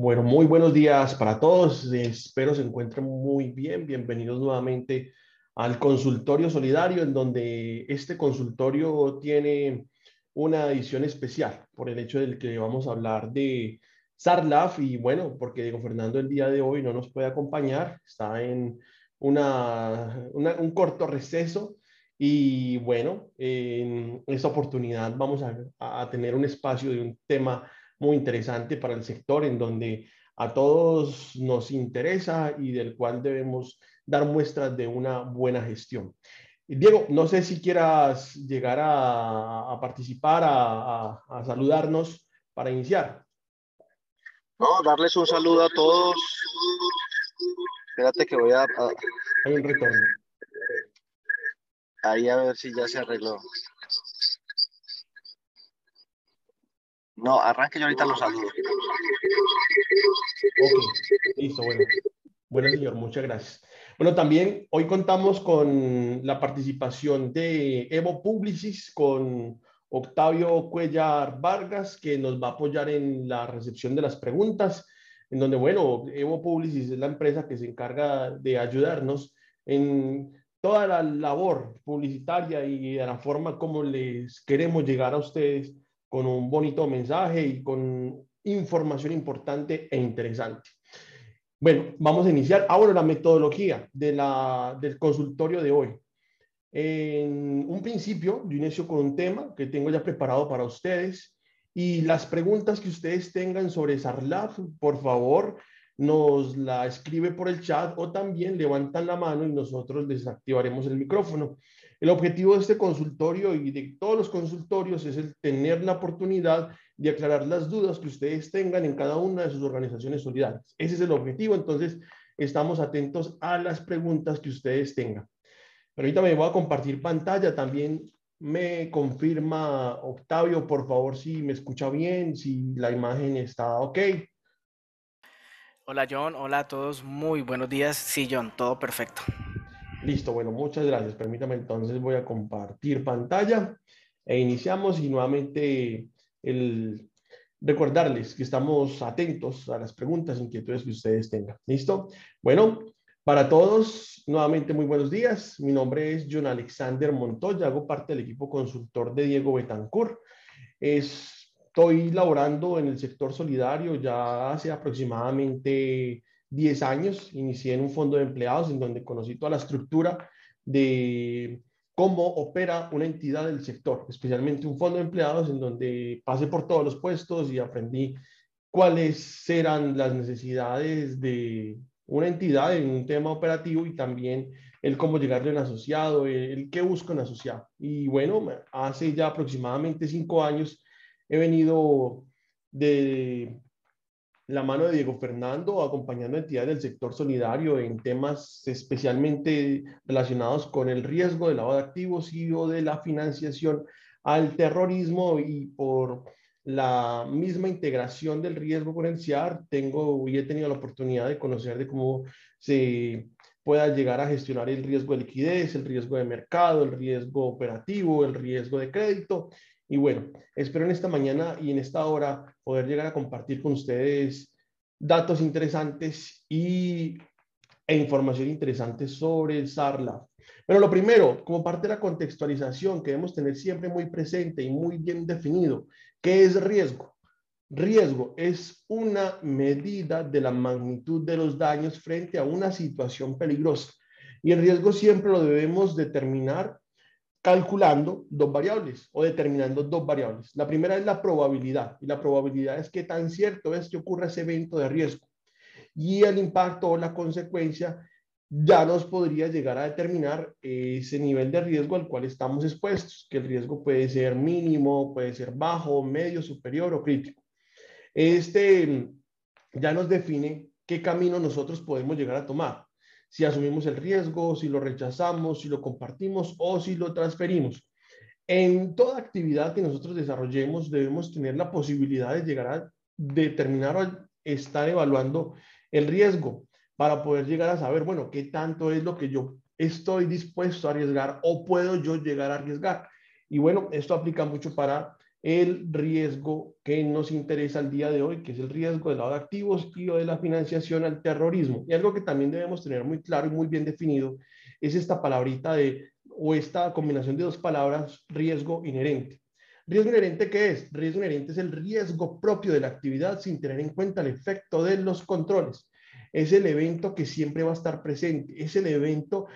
Bueno, muy buenos días para todos. Espero se encuentren muy bien. Bienvenidos nuevamente al consultorio solidario, en donde este consultorio tiene una edición especial por el hecho del que vamos a hablar de Sarlaf y bueno, porque Diego Fernando el día de hoy no nos puede acompañar, está en una, un corto receso y bueno, en esta oportunidad vamos a, a tener un espacio de un tema muy interesante para el sector en donde a todos nos interesa y del cual debemos dar muestras de una buena gestión. Diego, no sé si quieras llegar a, participar, a, saludarnos para iniciar. No, darles un saludo a todos. Espérate que voy a... Hay un retorno. Ahí a ver si ya se arregló. No, arranque yo ahorita los saludo. Ok, listo, bueno. Bueno, señor, muchas gracias. Bueno, también hoy contamos con la participación de Evo Publicis, con Octavio Cuellar Vargas, que nos va a apoyar en la recepción de las preguntas, en donde, bueno, Evo Publicis es la empresa que se encarga de ayudarnos en toda la labor publicitaria y de la forma como les queremos llegar a ustedes con un bonito mensaje y con información importante e interesante. Bueno, vamos a iniciar ahora la metodología del consultorio de hoy. En un principio, yo inicio con un tema que tengo ya preparado para ustedes y las preguntas que ustedes tengan sobre SARLAF, por favor, nos la escribe por el chat o también levantan la mano y nosotros desactivaremos el micrófono. El objetivo de este consultorio y de todos los consultorios es el tener la oportunidad de aclarar las dudas que ustedes tengan en cada una de sus organizaciones solidarias. Ese es el objetivo, entonces estamos atentos a las preguntas que ustedes tengan. Pero ahorita me voy a compartir pantalla, también me confirma Octavio, por favor, si me escucha bien, si la imagen está ok. Hola John, hola a todos, muy buenos días. Sí, John, todo perfecto. Listo, bueno, muchas gracias. Permítame entonces, voy a compartir pantalla e iniciamos y nuevamente el recordarles que estamos atentos a las preguntas, inquietudes que ustedes tengan. ¿Listo? Bueno, para todos, nuevamente muy buenos días. Mi nombre es John Alexander Montoya, hago parte del equipo consultor de Diego Betancourt. Estoy laborando en el sector solidario ya hace aproximadamente 10 años, inicié en un fondo de empleados en donde conocí toda la estructura de cómo opera una entidad del sector, especialmente un fondo de empleados en donde pasé por todos los puestos y aprendí cuáles eran las necesidades de una entidad en un tema operativo y también el cómo llegarle a un asociado, el, el qué busca un asociado. Y bueno, hace ya aproximadamente cinco años he venido de la mano de Diego Fernando, acompañando entidades del sector solidario en temas especialmente relacionados con el riesgo del lavado de activos y o de la financiación al terrorismo y por la misma integración del riesgo con el CIAR, tengo y he tenido la oportunidad de conocer de cómo se pueda llegar a gestionar el riesgo de liquidez, el riesgo de mercado, el riesgo operativo, el riesgo de crédito. Y bueno, espero en esta mañana y en esta hora poder llegar a compartir con ustedes datos interesantes y, e información interesante sobre el SARLA. Bueno, lo primero, como parte de la contextualización que debemos tener siempre muy presente y muy bien definido, ¿qué es riesgo? Riesgo es una medida de la magnitud de los daños frente a una situación peligrosa. Y el riesgo siempre lo debemos determinar calculando dos variables o determinando dos variables. La primera es la probabilidad y la probabilidad es qué tan cierto es que ocurra ese evento de riesgo. Y el impacto o la consecuencia ya nos podría llegar a determinar ese nivel de riesgo al cual estamos expuestos, que el riesgo puede ser mínimo, puede ser bajo, medio, superior o crítico. Este ya nos define qué camino nosotros podemos llegar a tomar si asumimos el riesgo, si lo rechazamos, si lo compartimos o si lo transferimos. En toda actividad que nosotros desarrollemos debemos tener la posibilidad de llegar a determinar o estar evaluando el riesgo para poder llegar a saber, bueno, qué tanto es lo que yo estoy dispuesto a arriesgar o puedo yo llegar a arriesgar. Y bueno, esto aplica mucho para el riesgo que nos interesa el día de hoy, que es el riesgo del lado de activos y o de la financiación al terrorismo. Y algo que también debemos tener muy claro y muy bien definido es esta palabrita de, o esta combinación de dos palabras, riesgo inherente. ¿Riesgo inherente qué es? Riesgo inherente es el riesgo propio de la actividad sin tener en cuenta el efecto de los controles. Es el evento que siempre va a estar presente, es el evento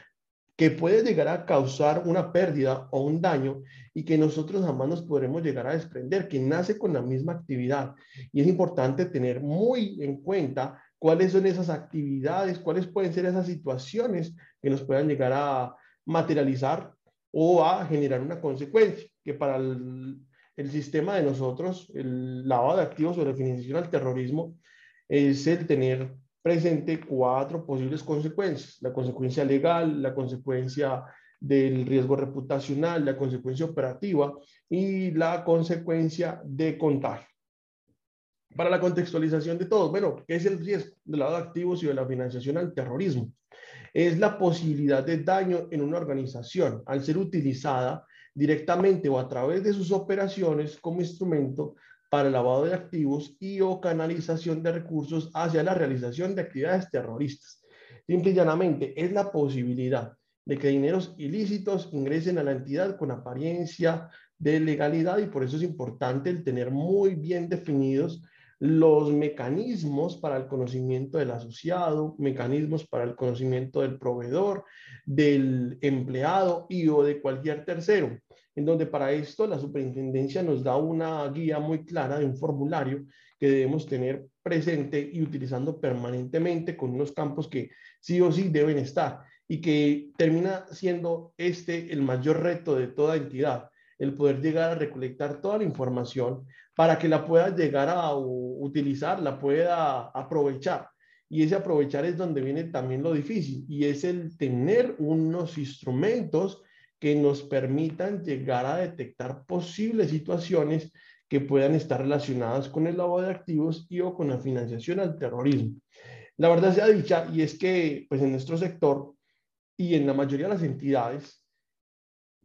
que puede llegar a causar una pérdida o un daño y que nosotros jamás nos podremos llegar a desprender, que nace con la misma actividad. Y es importante tener muy en cuenta cuáles son esas actividades, cuáles pueden ser esas situaciones que nos puedan llegar a materializar o a generar una consecuencia, que para el, sistema de nosotros, el lavado de activos o la financiación al terrorismo, es el tener presente cuatro posibles consecuencias. La consecuencia legal, la consecuencia del riesgo reputacional, la consecuencia operativa y la consecuencia de contagio. Para la contextualización de todo, bueno, ¿qué es el riesgo del lado de activos y de la financiación al terrorismo? Es la posibilidad de daño en una organización al ser utilizada directamente o a través de sus operaciones como instrumento para el lavado de activos y o canalización de recursos hacia la realización de actividades terroristas. Simple y llanamente, es la posibilidad de que dineros ilícitos ingresen a la entidad con apariencia de legalidad y por eso es importante el tener muy bien definidos los mecanismos para el conocimiento del asociado, mecanismos para el conocimiento del proveedor, del empleado y o de cualquier tercero en donde para esto la superintendencia nos da una guía muy clara de un formulario que debemos tener presente y utilizando permanentemente con unos campos que sí o sí deben estar y que termina siendo este el mayor reto de toda entidad, el poder llegar a recolectar toda la información para que la pueda llegar a utilizar, la pueda aprovechar. Y ese aprovechar es donde viene también lo difícil y es el tener unos instrumentos que nos permitan llegar a detectar posibles situaciones que puedan estar relacionadas con el lavado de activos y o con la financiación al terrorismo. La verdad sea dicha, y es que pues en nuestro sector y en la mayoría de las entidades,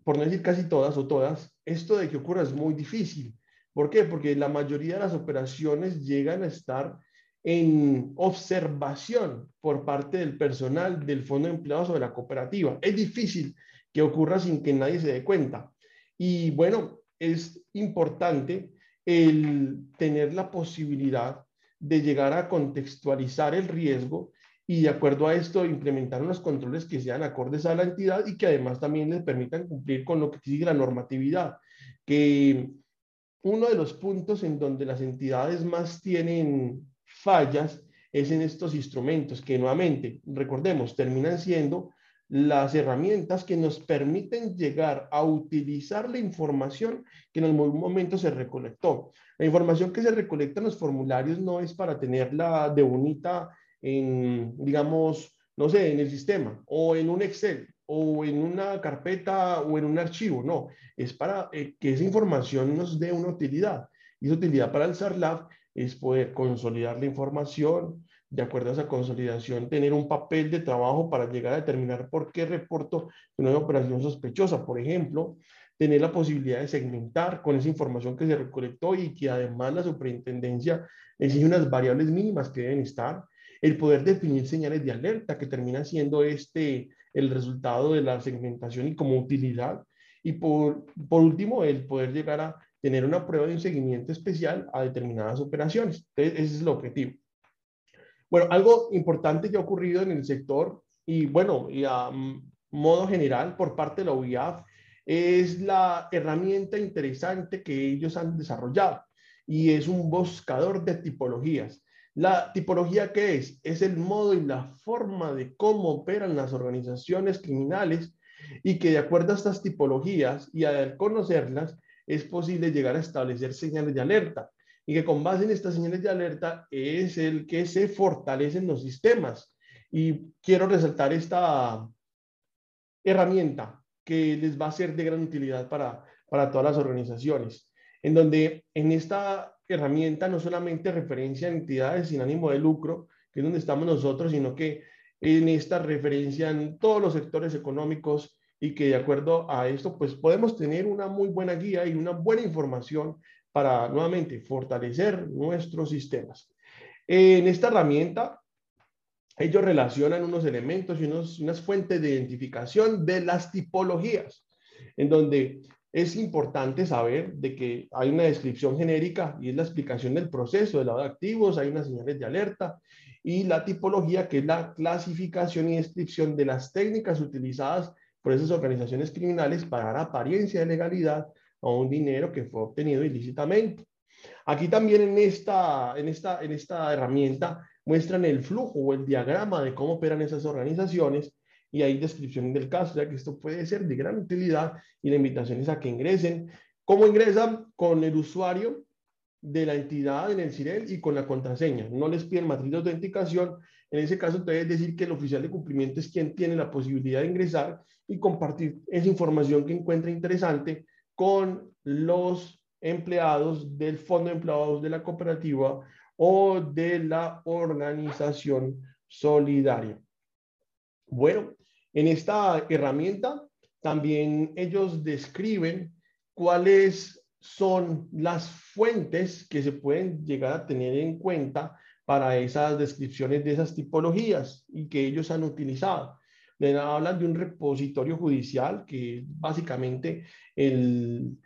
por no decir casi todas o todas, esto de que ocurra es muy difícil. ¿Por qué? Porque la mayoría de las operaciones llegan a estar en observación por parte del personal del fondo de empleados o de la cooperativa. Es difícil que ocurra sin que nadie se dé cuenta. Y bueno, es importante el tener la posibilidad de llegar a contextualizar el riesgo y de acuerdo a esto implementar unos controles que sean acordes a la entidad y que además también les permitan cumplir con lo que sigue la normatividad, que uno de los puntos en donde las entidades más tienen fallas es en estos instrumentos que nuevamente, recordemos, terminan siendo las herramientas que nos permiten llegar a utilizar la información que en algún momento se recolectó. La información que se recolecta en los formularios no es para tenerla de bonita en, digamos, no sé, en el sistema o en un Excel o en una carpeta o en un archivo, no, es para eh, que esa información nos dé una utilidad. Y esa utilidad para el SARLAB es poder consolidar la información, de acuerdo a esa consolidación, tener un papel de trabajo para llegar a determinar por qué reporto una operación sospechosa. Por ejemplo, tener la posibilidad de segmentar con esa información que se recolectó y que además la superintendencia exige unas variables mínimas que deben estar. El poder definir señales de alerta, que termina siendo este el resultado de la segmentación y como utilidad. Y por, por último, el poder llegar a tener una prueba de un seguimiento especial a determinadas operaciones. Entonces, ese es el objetivo. Bueno, algo importante que ha ocurrido en el sector y bueno, y a modo general por parte de la UIAF es la herramienta interesante que ellos han desarrollado y es un buscador de tipologías. La tipología qué es? Es el modo y la forma de cómo operan las organizaciones criminales y que de acuerdo a estas tipologías y al conocerlas es posible llegar a establecer señales de alerta y que con base en estas señales de alerta es el que se fortalecen los sistemas. Y quiero resaltar esta herramienta que les va a ser de gran utilidad para, para todas las organizaciones, en donde en esta herramienta no solamente referencia a entidades sin ánimo de lucro, que es donde estamos nosotros, sino que en esta referencia en todos los sectores económicos y que de acuerdo a esto, pues podemos tener una muy buena guía y una buena información para nuevamente fortalecer nuestros sistemas. En esta herramienta, ellos relacionan unos elementos y unas fuentes de identificación de las tipologías, en donde es importante saber de que hay una descripción genérica y es la explicación del proceso de lado de activos, hay unas señales de alerta y la tipología que es la clasificación y descripción de las técnicas utilizadas por esas organizaciones criminales para dar apariencia de legalidad a un dinero que fue obtenido ilícitamente. Aquí también en esta, en esta, en esta herramienta muestran el flujo o el diagrama de cómo operan esas organizaciones y hay descripción del caso, ya que esto puede ser de gran utilidad y la invitación es a que ingresen. ¿Cómo ingresan? Con el usuario de la entidad en el CIREL y con la contraseña. No les piden matriz de autenticación. En ese caso, entonces decir que el oficial de cumplimiento es quien tiene la posibilidad de ingresar y compartir esa información que encuentra interesante con los empleados del fondo de empleados de la cooperativa o de la organización solidaria. Bueno, en esta herramienta también ellos describen cuáles son las fuentes que se pueden llegar a tener en cuenta para esas descripciones de esas tipologías y que ellos han utilizado. Hablan de un repositorio judicial que básicamente el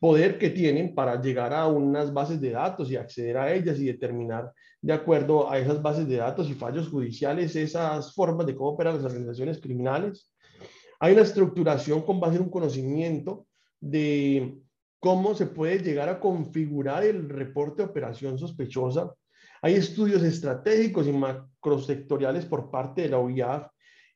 poder que tienen para llegar a unas bases de datos y acceder a ellas y determinar de acuerdo a esas bases de datos y fallos judiciales esas formas de cómo operan las organizaciones criminales. Hay una estructuración con base en un conocimiento de cómo se puede llegar a configurar el reporte de operación sospechosa. Hay estudios estratégicos y macrosectoriales por parte de la OIAF.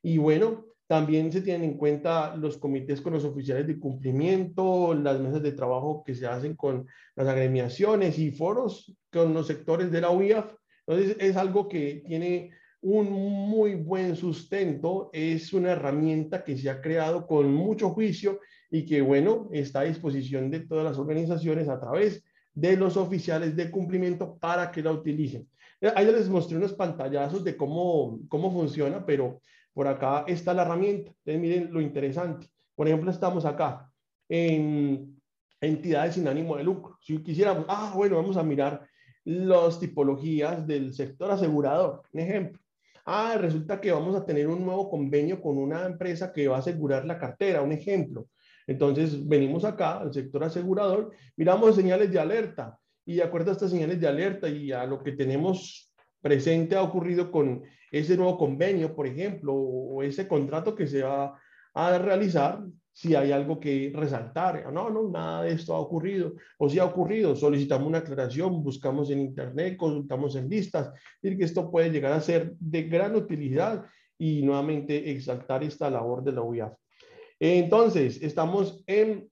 Y bueno, también se tienen en cuenta los comités con los oficiales de cumplimiento, las mesas de trabajo que se hacen con las agremiaciones y foros con los sectores de la OIAF. Entonces, es algo que tiene un muy buen sustento, es una herramienta que se ha creado con mucho juicio y que, bueno, está a disposición de todas las organizaciones a través de los oficiales de cumplimiento para que la utilicen. Ahí les mostré unos pantallazos de cómo, cómo funciona, pero por acá está la herramienta. Entonces, miren lo interesante. Por ejemplo, estamos acá en entidades sin ánimo de lucro. Si quisiéramos, ah, bueno, vamos a mirar las tipologías del sector asegurador. Un ejemplo. Ah, resulta que vamos a tener un nuevo convenio con una empresa que va a asegurar la cartera. Un ejemplo. Entonces, venimos acá al sector asegurador, miramos señales de alerta y de acuerdo a estas señales de alerta y a lo que tenemos presente ha ocurrido con ese nuevo convenio, por ejemplo, o ese contrato que se va a realizar, si hay algo que resaltar. No, no, nada de esto ha ocurrido. O si ha ocurrido, solicitamos una aclaración, buscamos en Internet, consultamos en listas. decir, que esto puede llegar a ser de gran utilidad y nuevamente exaltar esta labor de la UIAF. Entonces, estamos en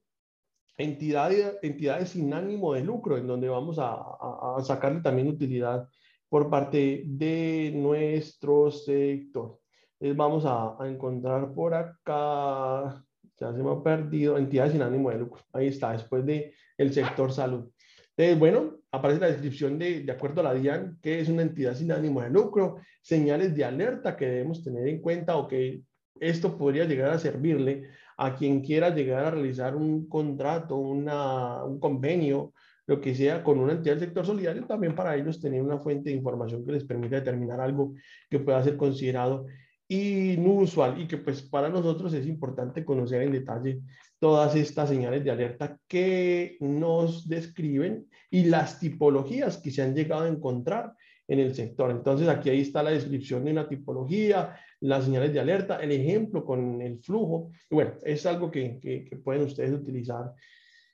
entidades, entidades sin ánimo de lucro, en donde vamos a, a sacarle también utilidad por parte de nuestro sector. Entonces vamos a, encontrar por acá, ya se me ha perdido, entidades sin ánimo de lucro. Ahí está, después de el sector salud. Entonces, bueno, aparece la descripción de, de acuerdo a la DIAN, que es una entidad sin ánimo de lucro, señales de alerta que debemos tener en cuenta o que esto podría llegar a servirle a quien quiera llegar a realizar un contrato, un convenio lo que sea con una entidad del sector solidario, también para ellos tener una fuente de información que les permita determinar algo que pueda ser considerado inusual y que pues para nosotros es importante conocer en detalle todas estas señales de alerta que nos describen y las tipologías que se han llegado a encontrar en el sector. Entonces aquí ahí está la descripción de una tipología, las señales de alerta, el ejemplo con el flujo. Bueno, es algo que, que, que pueden ustedes utilizar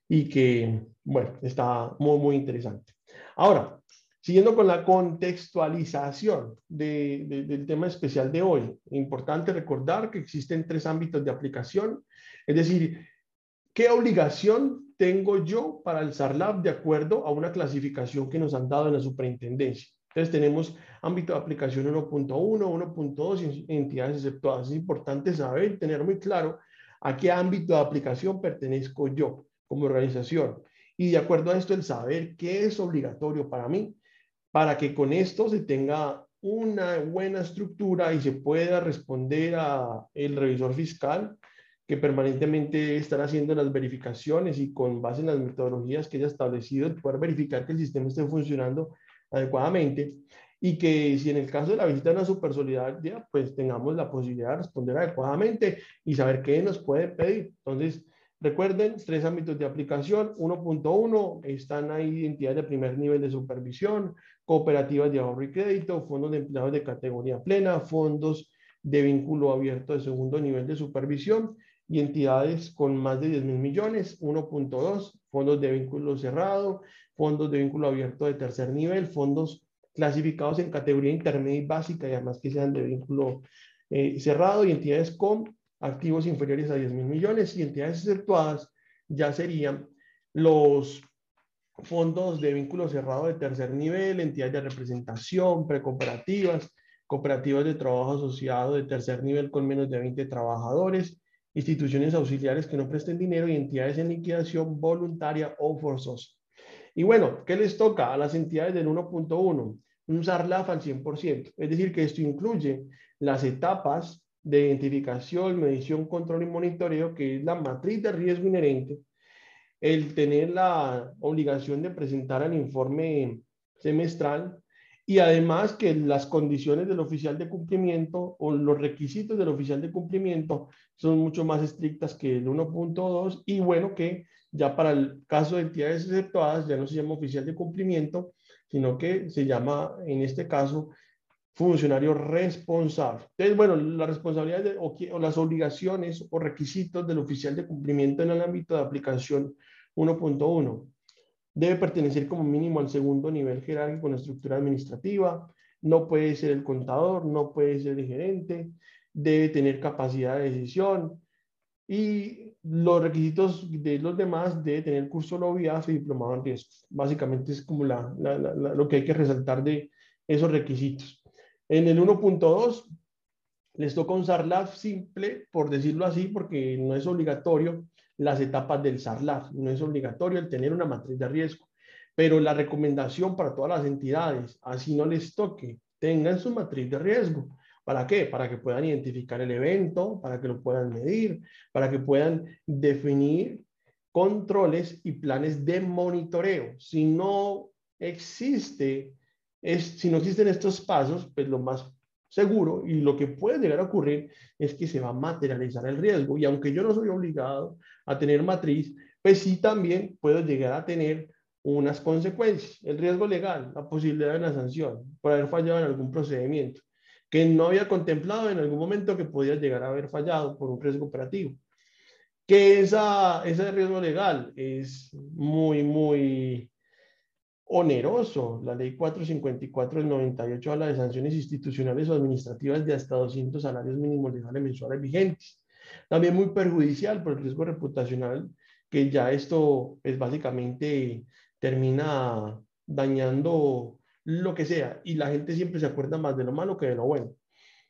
y que, bueno, está muy, muy interesante. Ahora, siguiendo con la contextualización del tema especial de hoy, importante recordar que existen tres ámbitos de aplicación, es decir, ¿qué obligación tengo yo para el SARLAB de acuerdo a una clasificación que nos han dado en la superintendencia? Entonces tenemos ámbito de aplicación 1.1, 1.2 entidades exceptuadas. Es importante saber tener muy claro a qué ámbito de aplicación pertenezco yo como organización. Y de acuerdo a esto, el saber qué es obligatorio para mí, para que con esto se tenga una buena estructura y se pueda responder a el revisor fiscal que permanentemente estar haciendo las verificaciones y con base en las metodologías que haya establecido, poder verificar que el sistema esté funcionando adecuadamente y que si en el caso de la visita a una supersolidaria, pues tengamos la posibilidad de responder adecuadamente y saber qué nos puede pedir. Entonces, recuerden, tres ámbitos de aplicación. 1.1, están ahí entidades de primer nivel de supervisión, cooperativas de ahorro y crédito, fondos de empleados de categoría plena, fondos de vínculo abierto de segundo nivel de supervisión y entidades con más de 10 mil millones, 1.2, fondos de vínculo cerrado, fondos de vínculo abierto de tercer nivel, fondos clasificados en categoría intermedia y básica y además que sean de vínculo eh, cerrado y entidades con activos inferiores a 10 mil millones y entidades exceptuadas ya serían los fondos de vínculo cerrado de tercer nivel, entidades de representación, precooperativas, cooperativas de trabajo asociado de tercer nivel con menos de 20 trabajadores, instituciones auxiliares que no presten dinero y entidades en liquidación voluntaria o forzosa. Y bueno, ¿qué les toca a las entidades del 1.1? Un SARLAF al 100%. Es decir, que esto incluye las etapas de identificación, medición, control y monitoreo, que es la matriz de riesgo inherente, el tener la obligación de presentar el informe semestral y además que las condiciones del oficial de cumplimiento o los requisitos del oficial de cumplimiento son mucho más estrictas que el 1.2 y bueno que ya para el caso de entidades exceptuadas ya no se llama oficial de cumplimiento, sino que se llama en este caso funcionario responsable. Entonces, bueno, las responsabilidades o, o las obligaciones o requisitos del oficial de cumplimiento en el ámbito de aplicación 1.1 debe pertenecer como mínimo al segundo nivel jerárquico en la estructura administrativa, no puede ser el contador, no puede ser el gerente, debe tener capacidad de decisión y los requisitos de los demás debe tener curso LOBIAF y diplomado en riesgos. Básicamente es como la, lo que hay que resaltar de esos requisitos. En el 1.2 les toca un SARLAF simple, por decirlo así, porque no es obligatorio, las etapas del SARLAF. No es obligatorio el tener una matriz de riesgo, pero la recomendación para todas las entidades, así no les toque, tengan su matriz de riesgo. ¿Para qué? Para que puedan identificar el evento, para que lo puedan medir, para que puedan definir controles y planes de monitoreo. Si no existe, es, si no existen estos pasos, pues lo más seguro y lo que puede llegar a ocurrir es que se va a materializar el riesgo y aunque yo no soy obligado a tener matriz, pues sí también puedo llegar a tener unas consecuencias. El riesgo legal, la posibilidad de una sanción por haber fallado en algún procedimiento que no había contemplado en algún momento que podía llegar a haber fallado por un riesgo operativo. Que esa, ese riesgo legal es muy, muy oneroso. La ley 454 del 98 habla de sanciones institucionales o administrativas de hasta 200 salarios mínimos legales mensuales vigentes. También muy perjudicial por el riesgo reputacional, que ya esto es básicamente termina dañando lo que sea y la gente siempre se acuerda más de lo malo que de lo bueno.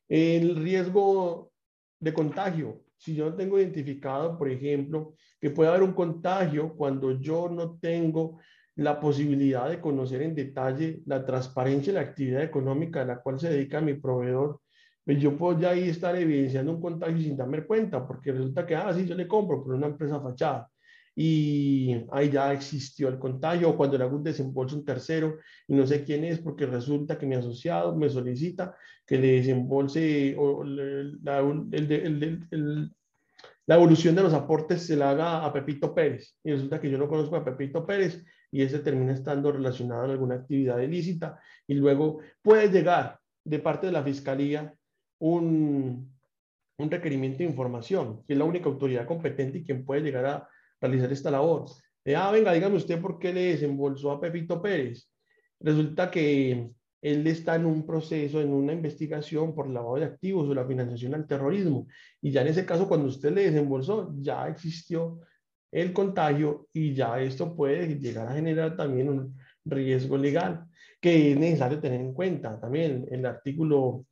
El riesgo de contagio. Si yo no tengo identificado, por ejemplo, que puede haber un contagio cuando yo no tengo la posibilidad de conocer en detalle la transparencia y la actividad económica a la cual se dedica mi proveedor, pues yo puedo ya ahí estar evidenciando un contagio sin darme cuenta, porque resulta que, ah, sí, yo le compro por una empresa fachada. Y ahí ya existió el contagio, o cuando le hago un desembolso un tercero y no sé quién es, porque resulta que mi asociado me solicita que le desembolse o la, la evolución de los aportes se la haga a Pepito Pérez. Y resulta que yo no conozco a Pepito Pérez y ese termina estando relacionado en alguna actividad ilícita y luego puede llegar de parte de la fiscalía un, un requerimiento de información, que es la única autoridad competente y quien puede llegar a realizar esta labor. ah, venga, dígame usted por qué le desembolsó a Pepito Pérez. Resulta que él está en un proceso, en una investigación por lavado de activos o la financiación al terrorismo. Y ya en ese caso, cuando usted le desembolsó, ya existió el contagio y ya esto puede llegar a generar también un riesgo legal que es necesario tener en cuenta. También el artículo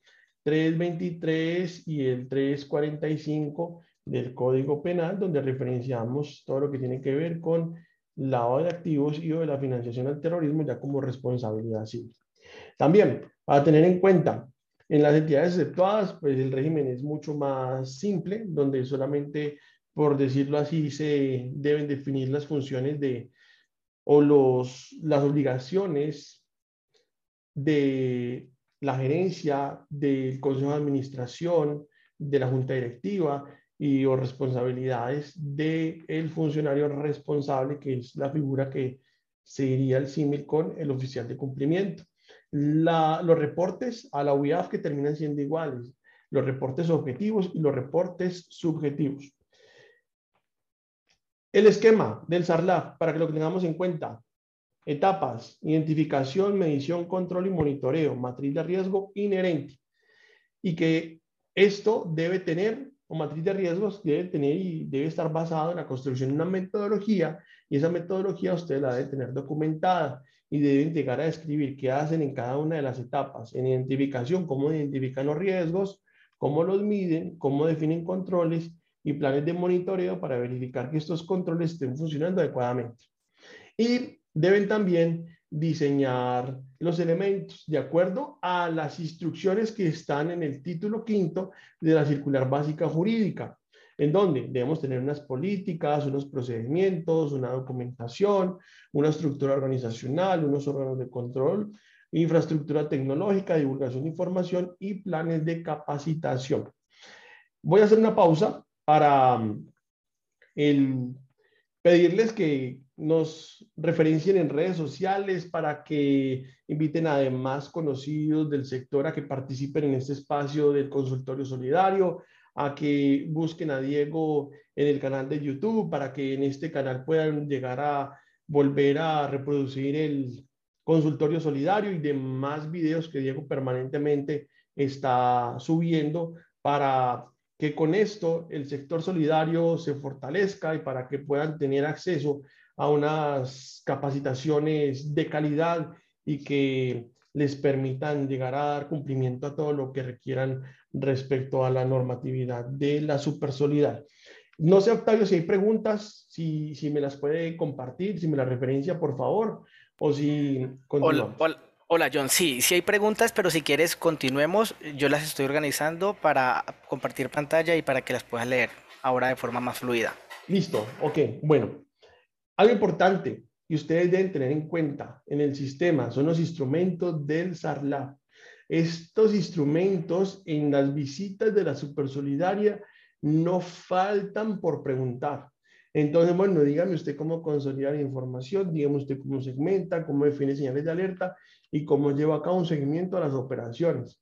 323 y el 345 del Código Penal, donde referenciamos todo lo que tiene que ver con lavado de activos y o de la financiación al terrorismo ya como responsabilidad civil. También, para tener en cuenta, en las entidades exceptuadas, pues el régimen es mucho más simple, donde solamente por decirlo así, se deben definir las funciones de o los, las obligaciones de la gerencia, del consejo de administración, de la junta directiva y o responsabilidades del funcionario responsable, que es la figura que seguiría el símil con el oficial de cumplimiento. los reportes a la UIAF que terminan siendo iguales, los reportes objetivos y los reportes subjetivos. El esquema del SARLAF, para que lo tengamos en cuenta, etapas, identificación, medición, control y monitoreo, matriz de riesgo inherente. Y que esto debe tener, o matriz de riesgos debe tener y debe estar basado en la construcción de una metodología y esa metodología usted la debe tener documentada y deben llegar a describir qué hacen en cada una de las etapas. En identificación, cómo identifican los riesgos, cómo los miden, cómo definen controles y planes de monitoreo para verificar que estos controles estén funcionando adecuadamente. Y deben también diseñar los elementos de acuerdo a las instrucciones que están en el título quinto de la circular básica jurídica, en donde debemos tener unas políticas, unos procedimientos, una documentación, una estructura organizacional, unos órganos de control, infraestructura tecnológica, divulgación de información y planes de capacitación. Voy a hacer una pausa para el, pedirles que nos referencien en redes sociales para que inviten a demás conocidos del sector a que participen en este espacio del consultorio solidario, a que busquen a Diego en el canal de YouTube para que en este canal puedan llegar a volver a reproducir el consultorio solidario y demás videos que Diego permanentemente está subiendo para que con esto el sector solidario se fortalezca y para que puedan tener acceso a unas capacitaciones de calidad y que les permitan llegar a dar cumplimiento a todo lo que requieran respecto a la normatividad de la supersolidaridad. No sé, Octavio, si hay preguntas, si, si me las puede compartir, si me la referencia, por favor, o si continuamos. Hola, hola, John. Sí, sí hay preguntas, pero si quieres, continuemos. Yo las estoy organizando para compartir pantalla y para que las puedas leer ahora de forma más fluida. Listo, ok. Bueno, algo importante que ustedes deben tener en cuenta en el sistema son los instrumentos del SARLAB. Estos instrumentos en las visitas de la Supersolidaria no faltan por preguntar. Entonces, bueno, dígame usted cómo consolidar información, dígame usted cómo segmenta, cómo define señales de alerta y cómo lleva a cabo un seguimiento a las operaciones.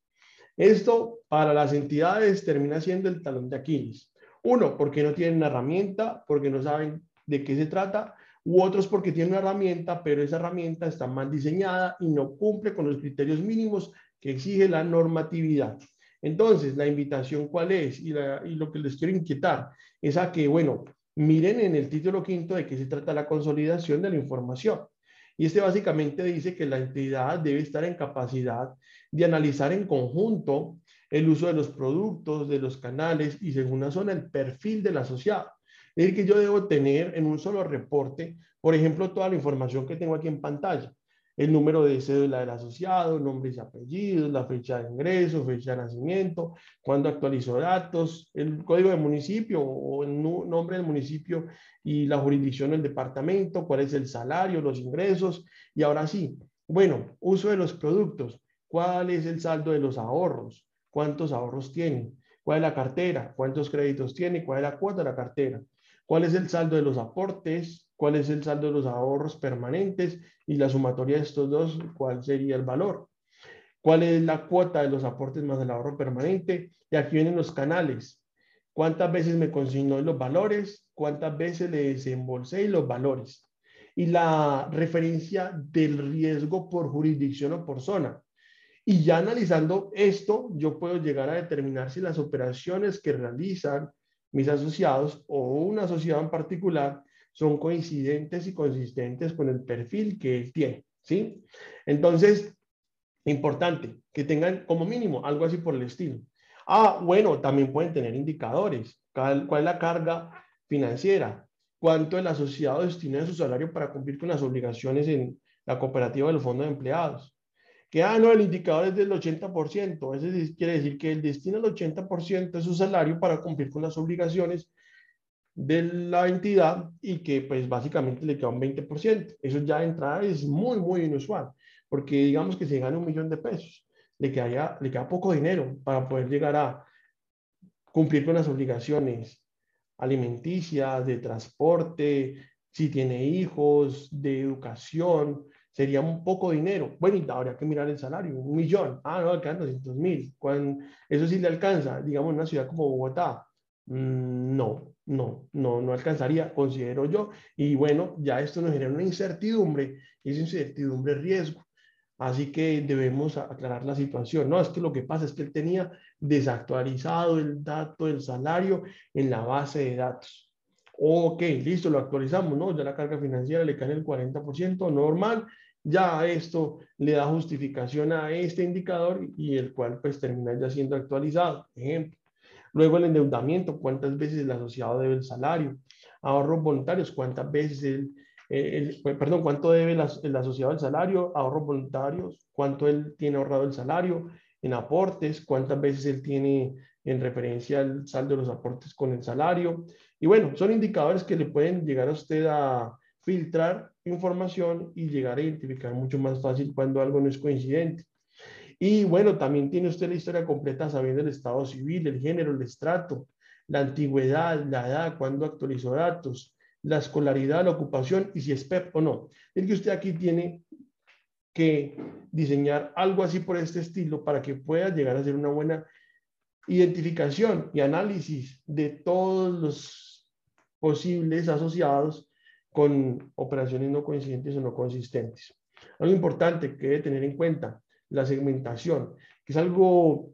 Esto para las entidades termina siendo el talón de Aquiles. Uno, porque no tienen una herramienta, porque no saben de qué se trata u otros porque tiene una herramienta, pero esa herramienta está mal diseñada y no cumple con los criterios mínimos que exige la normatividad. Entonces, la invitación cuál es y, lo que les quiero inquietar es a que, bueno, miren en el título quinto de qué se trata la consolidación de la información. Y este básicamente dice que la entidad debe estar en capacidad de analizar en conjunto el uso de los productos, de los canales y según la zona el perfil del asociado. Es decir, que yo debo tener en un solo reporte, por ejemplo, toda la información que tengo aquí en pantalla. El número de cédula del asociado, nombres y apellidos, la fecha de ingreso, fecha de nacimiento, cuándo actualizó datos, el código de municipio o el nombre del municipio y la jurisdicción del departamento, cuál es el salario, los ingresos. Y ahora sí, bueno, uso de los productos, cuál es el saldo de los ahorros, cuántos ahorros tienen, cuál es la cartera, cuántos créditos tiene, cuál es la cuota de la cartera cuál es el saldo de los aportes, cuál es el saldo de los ahorros permanentes y la sumatoria de estos dos, cuál sería el valor. ¿Cuál es la cuota de los aportes más el ahorro permanente? Y aquí vienen los canales. ¿Cuántas veces me consignó los valores? ¿Cuántas veces le desembolsé los valores? Y la referencia del riesgo por jurisdicción o por zona. Y ya analizando esto, yo puedo llegar a determinar si las operaciones que realizan mis asociados o un asociado en particular son coincidentes y consistentes con el perfil que él tiene, ¿sí? Entonces, importante que tengan como mínimo algo así por el estilo. Ah, bueno, también pueden tener indicadores. ¿Cuál, es la carga financiera? ¿Cuánto el asociado destina de su salario para cumplir con las obligaciones en la cooperativa de los fondos de empleados? que, ah, no, el indicador es del 80%. Eso quiere decir que él destina el 80% de su salario para cumplir con las obligaciones de la entidad y que pues básicamente le queda un 20%. Eso ya de entrada es muy, muy inusual, porque digamos que se gana un millón de pesos, le queda, le queda poco dinero para poder llegar a cumplir con las obligaciones alimenticias, de transporte, si tiene hijos, de educación, sería un poco dinero. Bueno, y habría que mirar el salario, un millón. Ah, no, alcanza 200 mil. Eso sí le alcanza, digamos, en una ciudad como Bogotá. Mm, no, no, no, no alcanzaría, considero yo. Y bueno, ya esto nos genera una incertidumbre, y incertidumbre riesgo. Así que debemos aclarar la situación. No, es que lo que pasa es que él tenía desactualizado el dato del salario en la base de datos. Ok, listo, lo actualizamos, ¿no? Ya la carga financiera le cae el 40% normal. Ya esto le da justificación a este indicador y el cual pues termina ya siendo actualizado. Ejemplo. Luego el endeudamiento, cuántas veces el asociado debe el salario. Ahorros voluntarios, cuántas veces el, el, perdón, cuánto debe el asociado al salario, ahorros voluntarios, cuánto él tiene ahorrado el salario, en aportes, cuántas veces él tiene en referencia al saldo de los aportes con el salario. Y bueno, son indicadores que le pueden llegar a usted a filtrar información y llegar a identificar mucho más fácil cuando algo no es coincidente. Y bueno, también tiene usted la historia completa sabiendo el estado civil, el género, el estrato, la antigüedad, la edad, cuándo actualizó datos, la escolaridad, la ocupación y si es PEP o no. Es que usted aquí tiene que diseñar algo así por este estilo para que pueda llegar a ser una buena identificación y análisis de todos los posibles asociados con operaciones no coincidentes o no consistentes. Algo importante que debe tener en cuenta, la segmentación, que es algo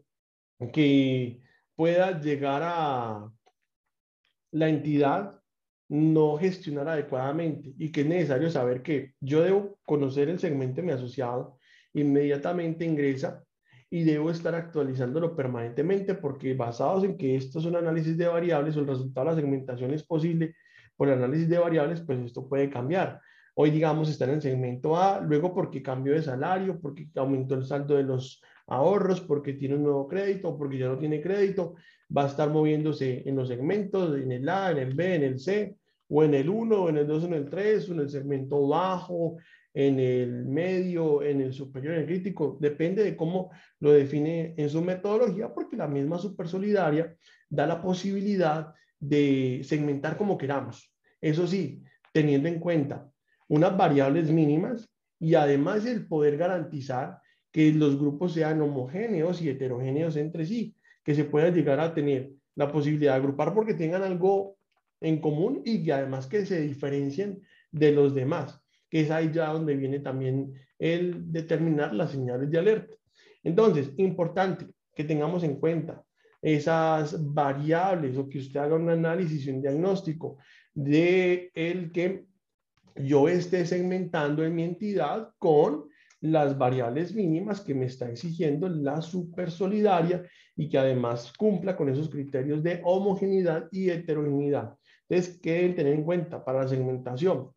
que pueda llegar a la entidad no gestionar adecuadamente y que es necesario saber que yo debo conocer el segmento de mi asociado, inmediatamente ingresa y debo estar actualizándolo permanentemente porque basados en que esto es un análisis de variables o el resultado de la segmentación es posible por el análisis de variables, pues esto puede cambiar. Hoy, digamos, está en el segmento A, luego porque cambió de salario, porque aumentó el saldo de los ahorros, porque tiene un nuevo crédito, porque ya no tiene crédito, va a estar moviéndose en los segmentos, en el A, en el B, en el C, o en el 1, en el 2, en el 3, o en el segmento bajo, en el medio, en el superior, en el crítico, depende de cómo lo define en su metodología, porque la misma supersolidaria da la posibilidad de segmentar como queramos. Eso sí, teniendo en cuenta unas variables mínimas y además el poder garantizar que los grupos sean homogéneos y heterogéneos entre sí, que se pueda llegar a tener la posibilidad de agrupar porque tengan algo en común y además que se diferencien de los demás que es ahí ya donde viene también el determinar las señales de alerta. Entonces, importante que tengamos en cuenta esas variables o que usted haga un análisis y un diagnóstico de el que yo esté segmentando en mi entidad con las variables mínimas que me está exigiendo la supersolidaria y que además cumpla con esos criterios de homogeneidad y heterogeneidad. Entonces, ¿qué deben tener en cuenta para la segmentación?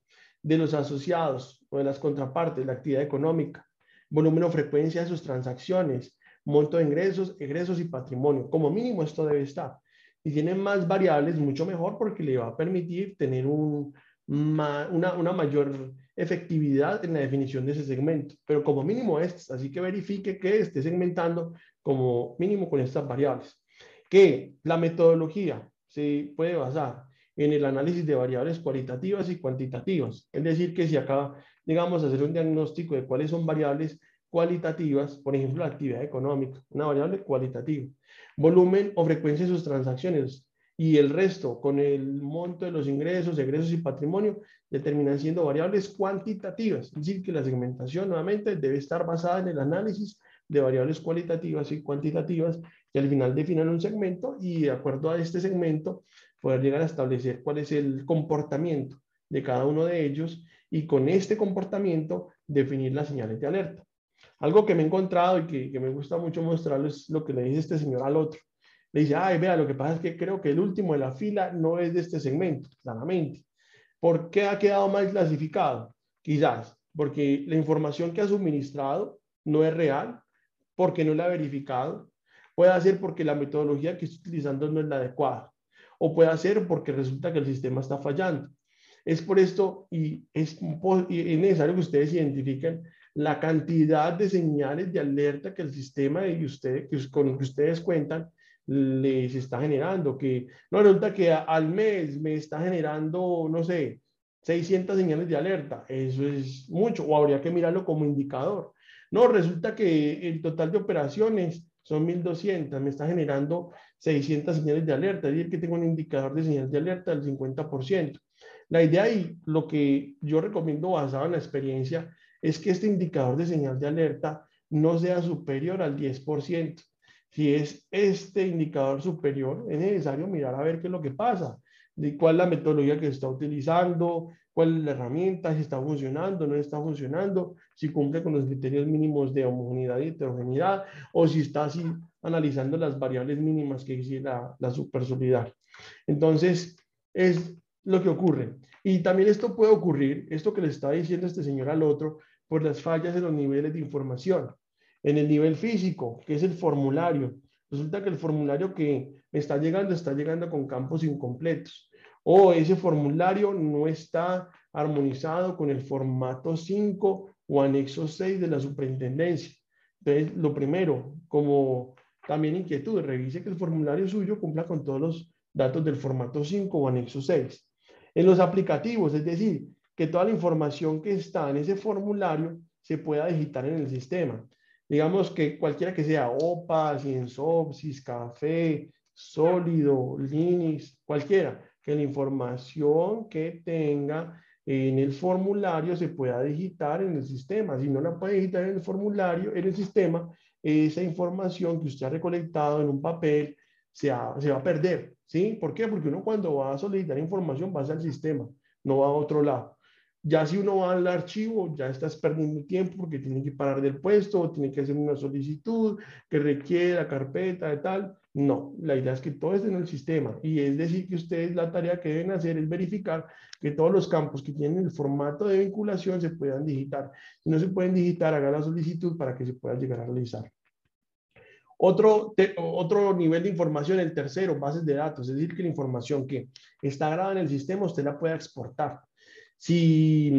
de los asociados o de las contrapartes, la actividad económica, volumen o frecuencia de sus transacciones, monto de ingresos, egresos y patrimonio. Como mínimo esto debe estar. Y tiene más variables, mucho mejor porque le va a permitir tener un, una, mayor efectividad en la definición de ese segmento. Pero como mínimo es, así que verifique que esté segmentando como mínimo con estas variables. Que la metodología se puede basar en el análisis de variables cualitativas y cuantitativas. Es decir, que si acá, digamos, hacer un diagnóstico de cuáles son variables cualitativas, por ejemplo, la actividad económica, una variable cualitativa, volumen o frecuencia de sus transacciones y el resto con el monto de los ingresos, egresos y patrimonio determinan siendo variables cuantitativas. Es decir, que la segmentación nuevamente debe estar basada en el análisis de variables cualitativas y cuantitativas que al final definan un segmento y de acuerdo a este segmento poder llegar a establecer cuál es el comportamiento de cada uno de ellos y con este comportamiento definir las señales de alerta. Algo que me he encontrado y que, me gusta mucho mostrarles es lo que le dice este señor al otro. Le dice, ay, vea, lo que pasa es que creo que el último de la fila no es de este segmento, claramente. ¿Por qué ha quedado mal clasificado? Quizás porque la información que ha suministrado no es real, porque no la ha verificado. Puede ser porque la metodología que está utilizando no es la adecuada o puede ser porque resulta que el sistema está fallando. Es por esto y es, es necesario que ustedes identifiquen la cantidad de señales de alerta que el sistema y ustedes, que, con que ustedes cuentan les está generando, que no resulta que al mes me está generando, no sé, 600 señales de alerta, eso es mucho, o habría que mirarlo como indicador. No, resulta que el total de operaciones son 1200, me está generando 600 señales de alerta, es decir, que tengo un indicador de señales de alerta del 50%. La idea y lo que yo recomiendo basado en la experiencia es que este indicador de señal de alerta no sea superior al 10%. Si es este indicador superior, es necesario mirar a ver qué es lo que pasa, de cuál es la metodología que se está utilizando, cuál es la herramienta, si está funcionando, no está funcionando, si cumple con los criterios mínimos de homogeneidad y heterogeneidad, o si está así analizando las variables mínimas que dice la, la. Entonces, es lo que ocurre. Y también esto puede ocurrir, esto que le está diciendo este señor al otro, por las fallas en los niveles de información. En el nivel físico, que es el formulario, resulta que el formulario que está llegando está llegando con campos incompletos o ese formulario no está armonizado con el formato 5 o anexo 6 de la superintendencia. Entonces, lo primero, como también inquietud, revise que el formulario suyo cumpla con todos los datos del formato 5 o anexo 6. En los aplicativos, es decir, que toda la información que está en ese formulario se pueda digitar en el sistema. Digamos que cualquiera que sea OPA, Ciensopsis, Café, Sólido, Linux, cualquiera, que la información que tenga en el formulario se pueda digitar en el sistema. Si no la puede digitar en el formulario, en el sistema, esa información que usted ha recolectado en un papel se, va a perder. ¿Sí? ¿Por qué? Porque uno cuando va a solicitar información va al sistema, no va a otro lado. Ya si uno va al archivo, ya estás perdiendo tiempo porque tiene que parar del puesto, tiene que hacer una solicitud que requiere la carpeta de tal. No, la idea es que todo esté en el sistema y es decir que ustedes la tarea que deben hacer es verificar que todos los campos que tienen el formato de vinculación se puedan digitar. Si no se pueden digitar, haga la solicitud para que se pueda llegar a realizar. Otro, otro nivel de información, el tercero, bases de datos, es decir, que la información que está grabada en el sistema usted la pueda exportar. Si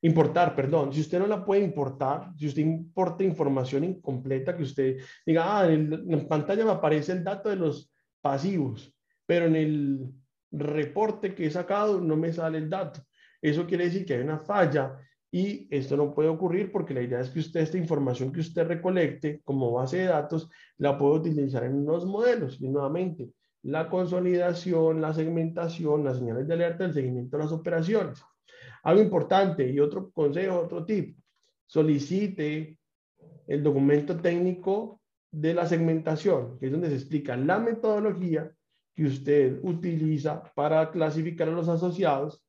importar, perdón, si usted no la puede importar, si usted importa información incompleta, que usted diga, ah, en, pantalla me aparece el dato de los pasivos, pero en el reporte que he sacado no me sale el dato. Eso quiere decir que hay una falla y esto no puede ocurrir porque la idea es que usted esta información que usted recolecte como base de datos la puede utilizar en unos modelos y nuevamente la consolidación, la segmentación, las señales de alerta, el seguimiento de las operaciones. Algo importante y otro consejo, otro tip, solicite el documento técnico de la segmentación, que es donde se explica la metodología que usted utiliza para clasificar a los asociados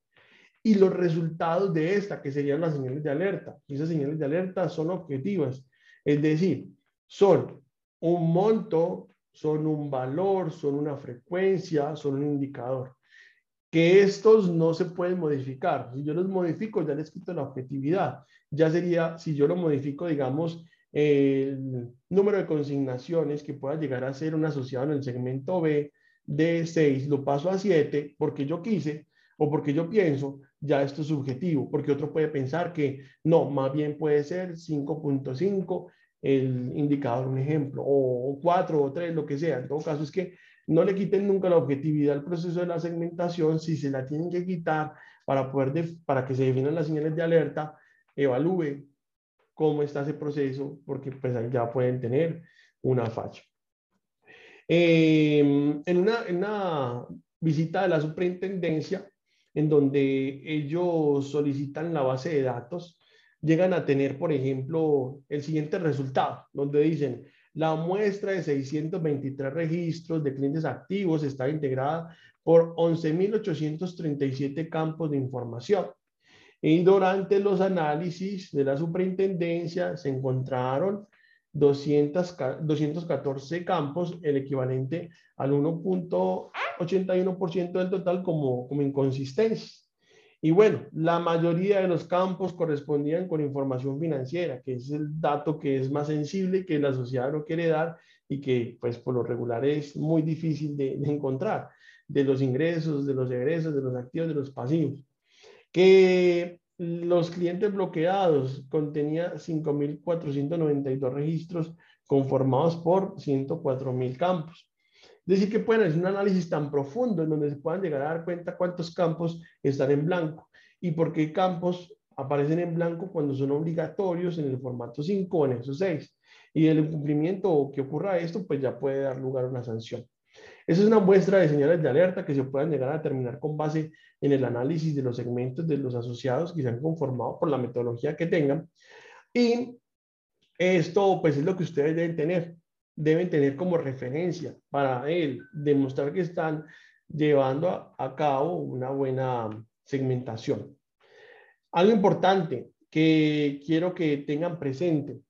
y los resultados de esta, que serían las señales de alerta. Y esas señales de alerta son objetivas, es decir, son un monto, son un valor, son una frecuencia, son un indicador que estos no se pueden modificar. Si yo los modifico, ya les quito la objetividad. Ya sería, si yo lo modifico, digamos, el número de consignaciones que pueda llegar a ser un asociado en el segmento B de 6, lo paso a 7 porque yo quise o porque yo pienso, ya esto es subjetivo, porque otro puede pensar que no, más bien puede ser 5.5 el indicador, un ejemplo, o 4 o 3, lo que sea. En todo caso, es que no le quiten nunca la objetividad al proceso de la segmentación. Si se la tienen que quitar para, poder para que se definan las señales de alerta, evalúe cómo está ese proceso, porque pues ya pueden tener una falla. Em, en, una, en una visita de la superintendencia, en donde ellos solicitan la base de datos, llegan a tener, por ejemplo, el siguiente resultado, donde dicen, la muestra de 623 registros de clientes activos está integrada por 11.837 campos de información. Y durante los análisis de la superintendencia se encontraron 200, 214 campos, el equivalente al 1.81% del total como, como inconsistencias. Y bueno, la mayoría de los campos correspondían con información financiera, que es el dato que es más sensible, que la sociedad no quiere dar y que pues por lo regular es muy difícil de, encontrar. de los ingresos, de los egresos, de los activos, de los pasivos. Que los clientes bloqueados contenía 5.492 registros conformados por 104.000 campos. Decir, que pueden hacer un análisis tan profundo en donde se puedan llegar a dar cuenta cuántos campos están en blanco y por qué campos aparecen en blanco cuando son obligatorios en el formato 5 o en esos 6. Y el incumplimiento que ocurra esto, pues ya puede dar lugar a una sanción. Esa es una muestra de señales de alerta que se puedan llegar a determinar con base en el análisis de los segmentos de los asociados que se han conformado por la metodología que tengan. Y esto, pues, es lo que ustedes deben tener. Deben tener como referencia para él demostrar que están llevando a, cabo una buena segmentación. Algo importante que quiero que tengan presente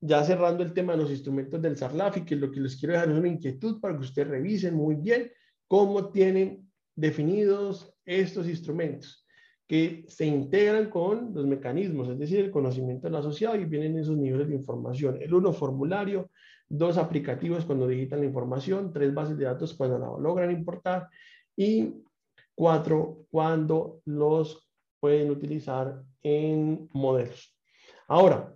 ya cerrando el tema de los instrumentos del SARLAFI, que lo que les quiero dejar es una inquietud para que ustedes revisen muy bien cómo tienen definidos estos instrumentos que se integran con los mecanismos, es decir, el conocimiento del asociado y vienen esos niveles de información. El uno, formulario, dos, aplicativos cuando digitan la información, tres, bases de datos cuando la logran importar y cuatro, cuando los pueden utilizar en modelos. Ahora,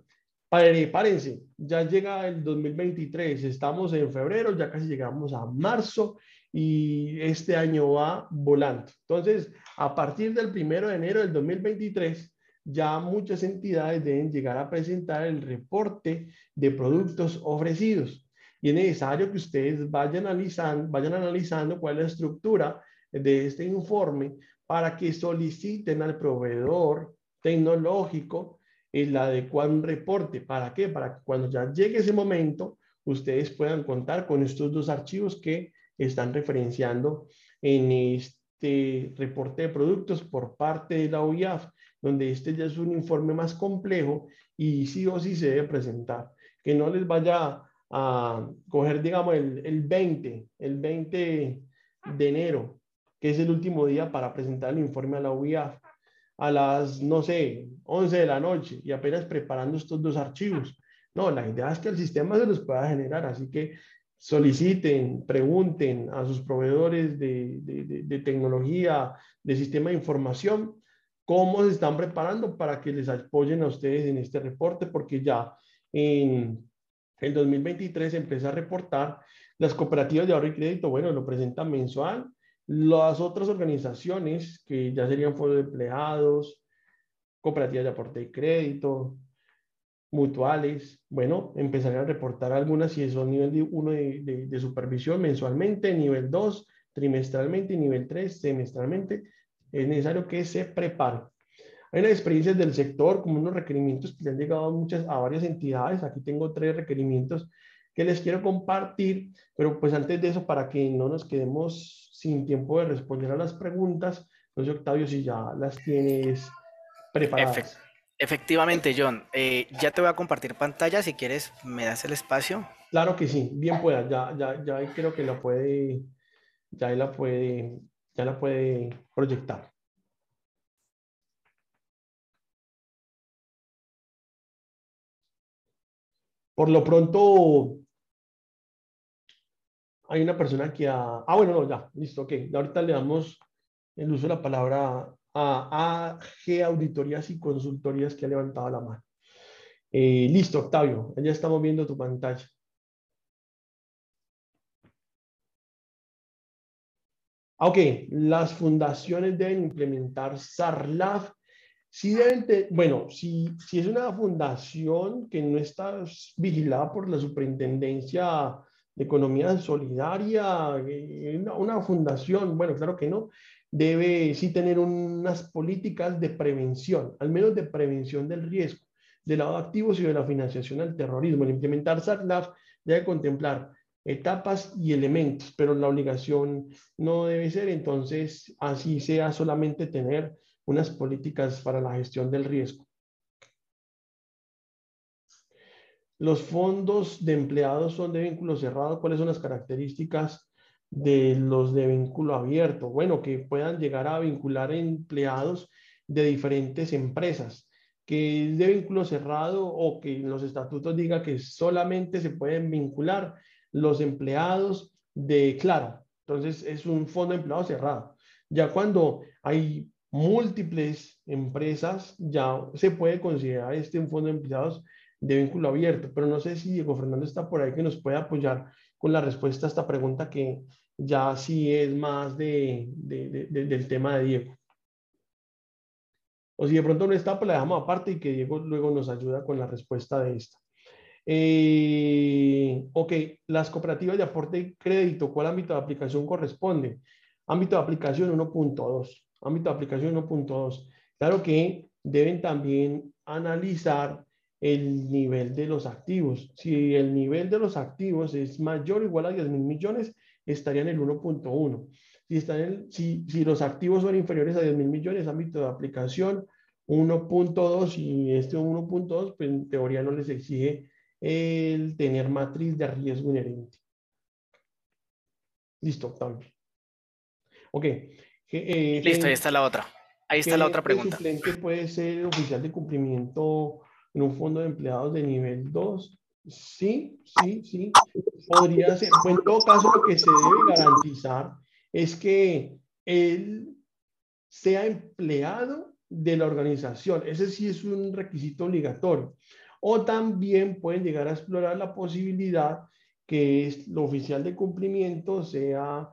Párense, ya llega el 2023, estamos en febrero, ya casi llegamos a marzo y este año va volando. Entonces, a partir del primero de enero del 2023, ya muchas entidades deben llegar a presentar el reporte de productos ofrecidos. Y es necesario que ustedes vayan analizando, vayan analizando cuál es la estructura de este informe para que soliciten al proveedor tecnológico el adecuado reporte. ¿Para qué? Para que cuando ya llegue ese momento, ustedes puedan contar con estos dos archivos que están referenciando en este reporte de productos por parte de la OIAF, donde este ya es un informe más complejo y sí o sí se debe presentar. Que no les vaya a coger, digamos, el, el 20, el 20 de enero, que es el último día para presentar el informe a la OIAF a las, no sé, 11 de la noche y apenas preparando estos dos archivos. No, la idea es que el sistema se los pueda generar, así que soliciten, pregunten a sus proveedores de, de, de, tecnología, de sistema de información, cómo se están preparando para que les apoyen a ustedes en este reporte, porque ya en el 2023 empieza a reportar las cooperativas de ahorro y crédito, bueno, lo presentan mensual, las otras organizaciones, que ya serían fondos de empleados, cooperativas de aporte y crédito, mutuales, bueno, empezarían a reportar algunas si son nivel 1 de, de, supervisión mensualmente, nivel 2 trimestralmente nivel 3 semestralmente. Es necesario que se preparen. Hay unas experiencias del sector, como unos requerimientos que le han llegado a, muchas, a varias entidades. Aquí tengo tres requerimientos que les quiero compartir, pero pues antes de eso, para que no nos quedemos sin tiempo de responder a las preguntas. Sé, Octavio, si ya las tienes preparadas. Efectivamente, John. Eh, ya te voy a compartir pantalla. Si quieres, me das el espacio. Claro que sí, bien pueda. Ya, ya, ya creo que la puede, ya la puede, ya la puede proyectar. Por lo pronto, hay una persona que ha... Ah, bueno, no, ya, listo, ok. Ahorita le damos el uso de la palabra a AG Auditorías y Consultorías que ha levantado la mano. Eh, listo, Octavio, ya estamos viendo tu pantalla. Ok, las fundaciones deben implementar SARLAF. Si deben bueno, si, si es una fundación que no está vigilada por la superintendencia de economía solidaria, eh, una, fundación, bueno, claro que no, debe sí tener unas políticas de prevención, al menos de prevención del riesgo, del lado de activos y de la financiación al terrorismo. El implementar SARLAF debe contemplar etapas y elementos, pero la obligación no debe ser entonces así sea solamente tener unas políticas para la gestión del riesgo. Los fondos de empleados son de vínculo cerrado. ¿Cuáles son las características de los de vínculo abierto? Bueno, que puedan llegar a vincular empleados de diferentes empresas, que es de vínculo cerrado o que los estatutos diga que solamente se pueden vincular los empleados de Claro, Entonces es un fondo de empleados cerrado. Ya cuando hay múltiples empresas, ya se puede considerar este un fondo de empleados de vínculo abierto. Pero no sé si Diego Fernando está por ahí que nos puede apoyar con la respuesta a esta pregunta que ya sí es más de, del tema de Diego. O si de pronto no está, pues la dejamos aparte y que Diego luego nos ayuda con la respuesta de esta. Eh, ok, las cooperativas de aporte y crédito, ¿cuál ámbito de aplicación corresponde? Ámbito de aplicación 1.2. Ámbito de aplicación 1.2. Claro que deben también analizar el nivel de los activos. Si el nivel de los activos es mayor o igual a 10 mil millones, estaría en el 1.1. Si, están si, si los activos son inferiores a 10 mil millones, ámbito de aplicación 1.2 y este 1.2, pues en teoría no les exige el tener matriz de riesgo inherente. Listo, también. Ok. Eh, Listo, ahí está la otra. Ahí está la otra pregunta. ¿El suplente puede ser oficial de cumplimiento en un fondo de empleados de nivel 2? Sí, sí, sí. Podría ser. Pues en todo caso, lo que se debe garantizar es que él sea empleado de la organización. Ese sí es un requisito obligatorio. O también pueden llegar a explorar la posibilidad que es, lo oficial de cumplimiento sea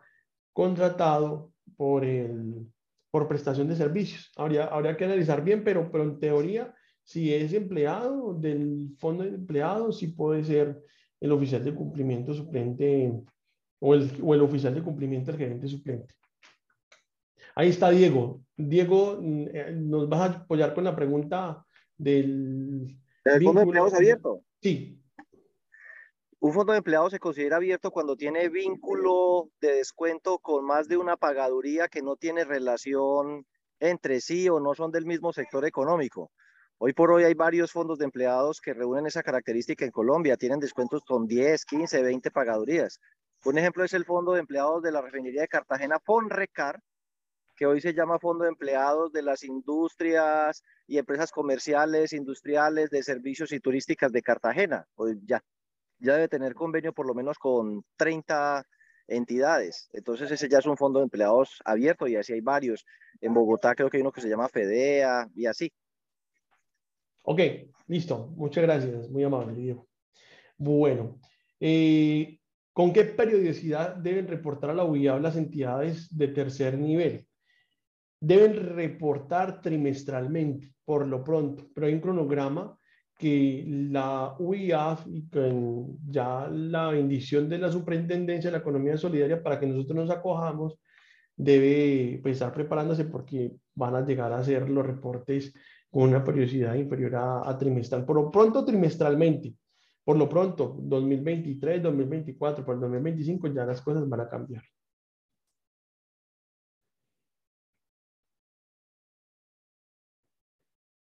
contratado por, el, por prestación de servicios. Habría, habría que analizar bien, pero, pero en teoría, si es empleado del fondo de empleados, sí puede ser el oficial de cumplimiento suplente o el, o el oficial de cumplimiento del gerente suplente. Ahí está Diego. Diego, mm, eh, ¿nos vas a apoyar con la pregunta del ¿El fondo de empleados abierto? Sí. Un fondo de empleados se considera abierto cuando tiene vínculo de descuento con más de una pagaduría que no tiene relación entre sí o no son del mismo sector económico. Hoy por hoy hay varios fondos de empleados que reúnen esa característica en Colombia, tienen descuentos con 10, 15, 20 pagadurías. Un ejemplo es el fondo de empleados de la refinería de Cartagena, FONRECAR, que hoy se llama Fondo de Empleados de las Industrias y Empresas Comerciales, Industriales, de Servicios y Turísticas de Cartagena. Pues ya, ya debe tener convenio por lo menos con 30 entidades. Entonces ese ya es un fondo de empleados abierto y así hay varios. En Bogotá creo que hay uno que se llama FEDEA y así. Ok, listo. Muchas gracias. Muy amable, Diego. Bueno, eh, ¿con qué periodicidad deben reportar a la UIA las entidades de tercer nivel? deben reportar trimestralmente, por lo pronto, pero hay un cronograma que la UIAF y con ya la bendición de la Superintendencia de la Economía Solidaria para que nosotros nos acojamos, debe pues, estar preparándose porque van a llegar a hacer los reportes con una periodicidad inferior a, a trimestral. Por lo pronto, trimestralmente. Por lo pronto, 2023, 2024, por el 2025 ya las cosas van a cambiar.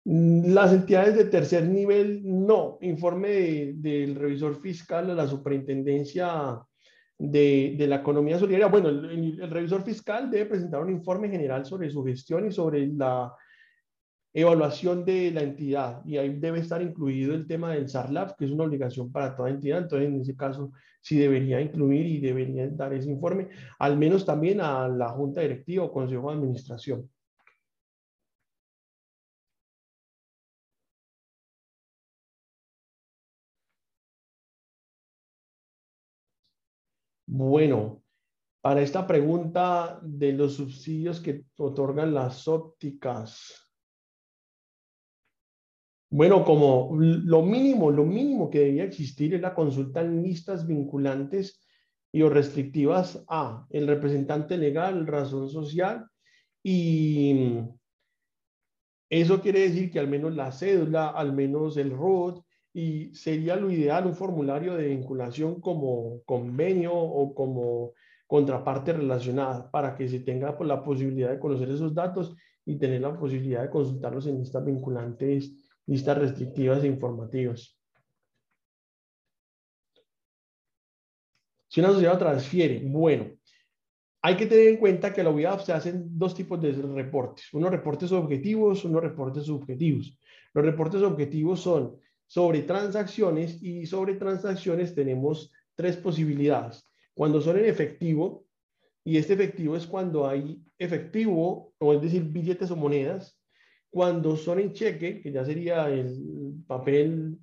Las entidades de tercer nivel, no. Informe del revisor fiscal de la superintendencia de, la economía solidaria. Bueno, el, revisor fiscal debe presentar un informe general sobre su gestión y sobre la evaluación de la entidad. Y ahí debe estar incluido el tema del SARLAF, que es una obligación para toda entidad. Entonces, en ese caso, sí debería incluir y debería dar ese informe, al menos también a la junta directiva o consejo de administración. Bueno, para esta pregunta de los subsidios que otorgan las ópticas. Bueno, como lo mínimo, lo mínimo que debía existir es la consulta en listas vinculantes y o restrictivas a el representante legal, razón social y eso quiere decir que al menos la cédula, al menos el ROT, y sería lo ideal un formulario de vinculación como convenio o como contraparte relacionada para que se tenga pues, la posibilidad de conocer esos datos y tener la posibilidad de consultarlos en listas vinculantes, listas restrictivas e informativas. Si una sociedad transfiere, bueno, hay que tener en cuenta que la UIAF se hacen dos tipos de reportes, unos reportes objetivos, unos reportes subjetivos. Los reportes objetivos son sobre transacciones y sobre transacciones tenemos tres posibilidades. Cuando son en efectivo, Y este efectivo es cuando hay efectivo, o es decir, billetes o monedas, cuando son en cheque, que ya sería el papel,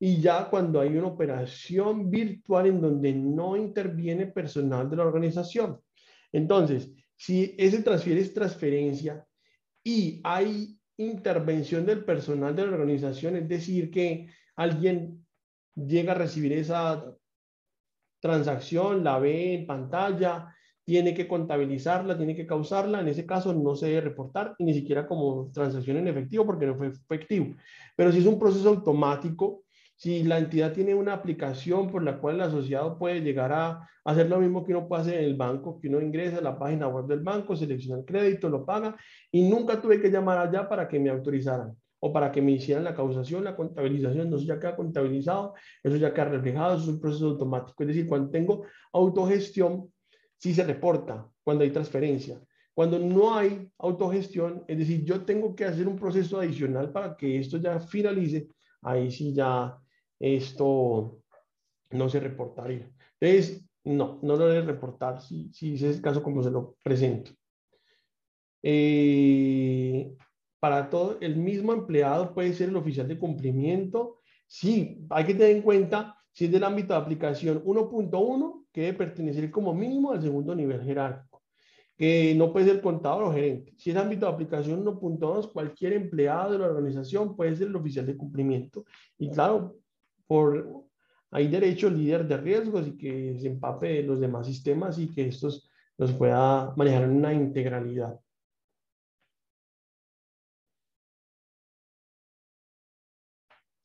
y ya cuando hay una operación virtual en donde no interviene personal de la organización. Entonces, si ese transfiere es transferencia y hay intervención del personal de la organización, es decir, que alguien llega a recibir esa transacción, la ve en pantalla, tiene que contabilizarla, tiene que causarla, en ese caso no se debe reportar ni siquiera como transacción en efectivo porque no fue efectivo. Pero si es un proceso automático, si la entidad tiene una aplicación por la cual el asociado puede llegar a hacer lo mismo que uno puede hacer en el banco, que uno ingresa a la página web del banco, selecciona el crédito, lo paga y nunca tuve que llamar allá para que me autorizaran o para que me hicieran la causación, la contabilización, no, eso ya queda contabilizado, eso ya queda reflejado, eso es un proceso automático. Es decir, cuando tengo autogestión, sí se reporta cuando hay transferencia. Cuando no hay autogestión, es decir, yo tengo que hacer un proceso adicional para que esto ya finalice, ahí sí ya esto no se reportaría. Entonces, no, no lo debe reportar si, si ese es el caso como se lo presento. Eh, para todo, el mismo empleado puede ser el oficial de cumplimiento. Sí, hay que tener en cuenta si es del ámbito de aplicación 1.1, que debe pertenecer como mínimo al segundo nivel jerárquico, que no puede ser contador o gerente. Si es ámbito de aplicación 1.2, cualquier empleado de la organización puede ser el oficial de cumplimiento. Y claro, por hay derecho líder de riesgos y que se empape los demás sistemas y que estos los pueda manejar en una integralidad.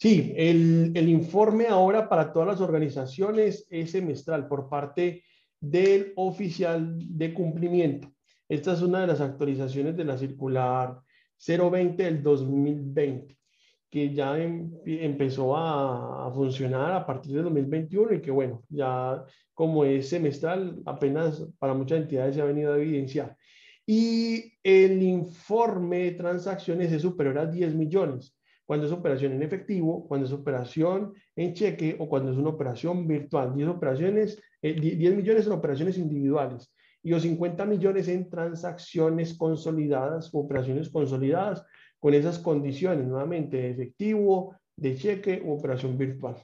Sí, el, el, informe ahora para todas las organizaciones es semestral por parte del oficial de cumplimiento. Esta es una de las actualizaciones de la circular 020 del 2020 que ya em, empezó a, funcionar a partir de 2021 y que bueno, ya como es semestral, apenas para muchas entidades se ha venido a evidenciar. Y el informe de transacciones es superior a 10 millones, cuando es operación en efectivo, cuando es operación en cheque o cuando es una operación virtual. 10, operaciones, 10 eh, millones son operaciones individuales y los 50 millones en transacciones consolidadas operaciones consolidadas con esas condiciones, nuevamente, de efectivo, de cheque u operación virtual.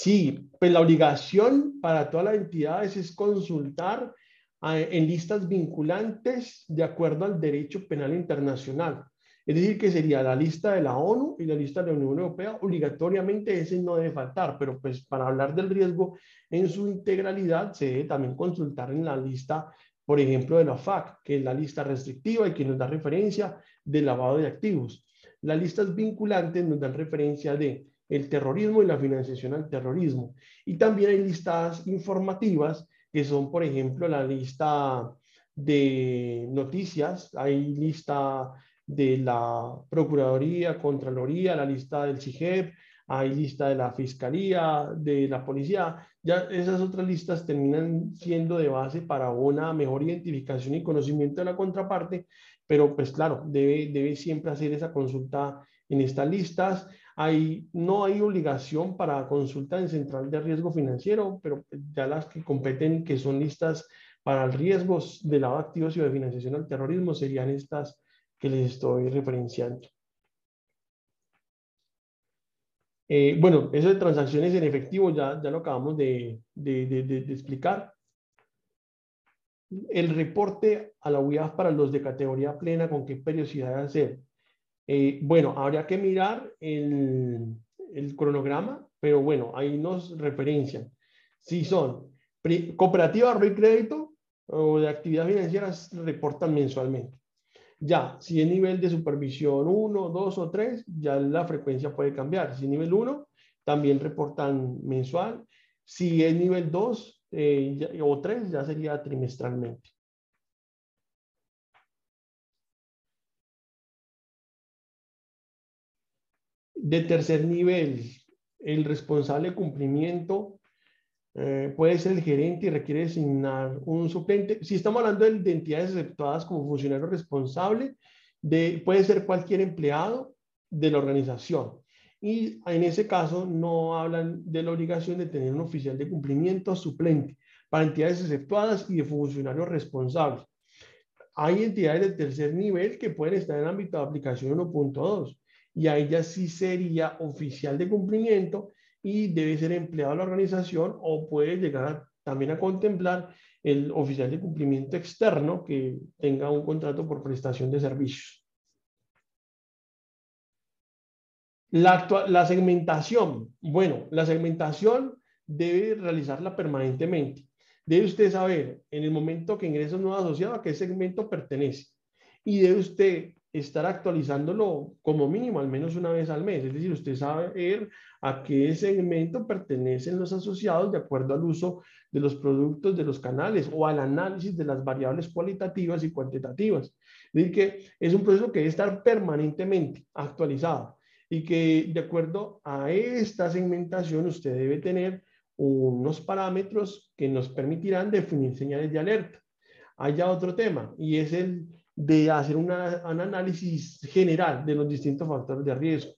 Sí, pues la obligación para todas las entidades es consultar eh, en listas vinculantes de acuerdo al derecho penal internacional. Es decir, que sería la lista de la ONU y la lista de la Unión Europea. Obligatoriamente ese no debe faltar, pero pues para hablar del riesgo en su integralidad se debe también consultar en la lista, por ejemplo, de la FAC, que es la lista restrictiva y que nos da referencia de lavado de activos. Las listas vinculantes nos dan referencia de el terrorismo y la financiación al terrorismo. Y también hay listas informativas que son, por ejemplo, la lista de noticias, hay lista de la Procuraduría, Contraloría, la lista del CIGEP, hay lista de la Fiscalía, de la Policía. Ya esas otras listas terminan siendo de base para una mejor identificación y conocimiento de la contraparte, pero pues claro, debe, debe siempre hacer esa consulta en estas listas. Hay, no hay obligación para consulta en central de riesgo financiero, pero ya las que competen, que son listas para riesgos de lavado de activos y de financiación al terrorismo, serían estas que les estoy referenciando. Eh, bueno, eso de transacciones en efectivo ya, ya lo acabamos de, de, de, explicar. El reporte a la UIAF para los de categoría plena, ¿con qué periodicidad hacer? Eh, bueno, habría que mirar el, cronograma, pero bueno, ahí nos referencian. Si son cooperativa de crédito o de actividad financieras, reportan mensualmente. Ya, si es nivel de supervisión 1, 2 o 3, ya la frecuencia puede cambiar. Si es nivel 1, también reportan mensual. Si es nivel 2 eh, o 3, ya sería trimestralmente. De tercer nivel, el responsable de cumplimiento eh, puede ser el gerente y requiere designar un suplente. Si estamos hablando de, de entidades aceptadas como funcionario responsable, de, puede ser cualquier empleado de la organización. y en ese caso no hablan de la obligación de tener un oficial de cumplimiento suplente para entidades exceptuadas y de funcionarios responsables. Hay entidades de tercer nivel que pueden estar en el ámbito de aplicación 1.2 y ahí ya sí sería oficial de cumplimiento y debe ser empleado de la organización o puede llegar también a contemplar el oficial de cumplimiento externo que tenga un contrato por prestación de servicios. La, la segmentación. Bueno, la segmentación debe realizarla permanentemente. Debe usted saber en el momento que ingresa un nuevo asociado a qué segmento pertenece. Y debe usted estar actualizándolo como mínimo al menos una vez al mes. Es decir, usted saber a qué segmento pertenecen los asociados de acuerdo al uso de los productos de los canales o al análisis de las variables cualitativas y cuantitativas. Es decir, que es un proceso que debe estar permanentemente actualizado y que de acuerdo a esta segmentación usted debe tener unos parámetros que nos permitirán definir señales de alerta. Hay otro tema y es el de hacer un análisis general de los distintos factores de riesgo,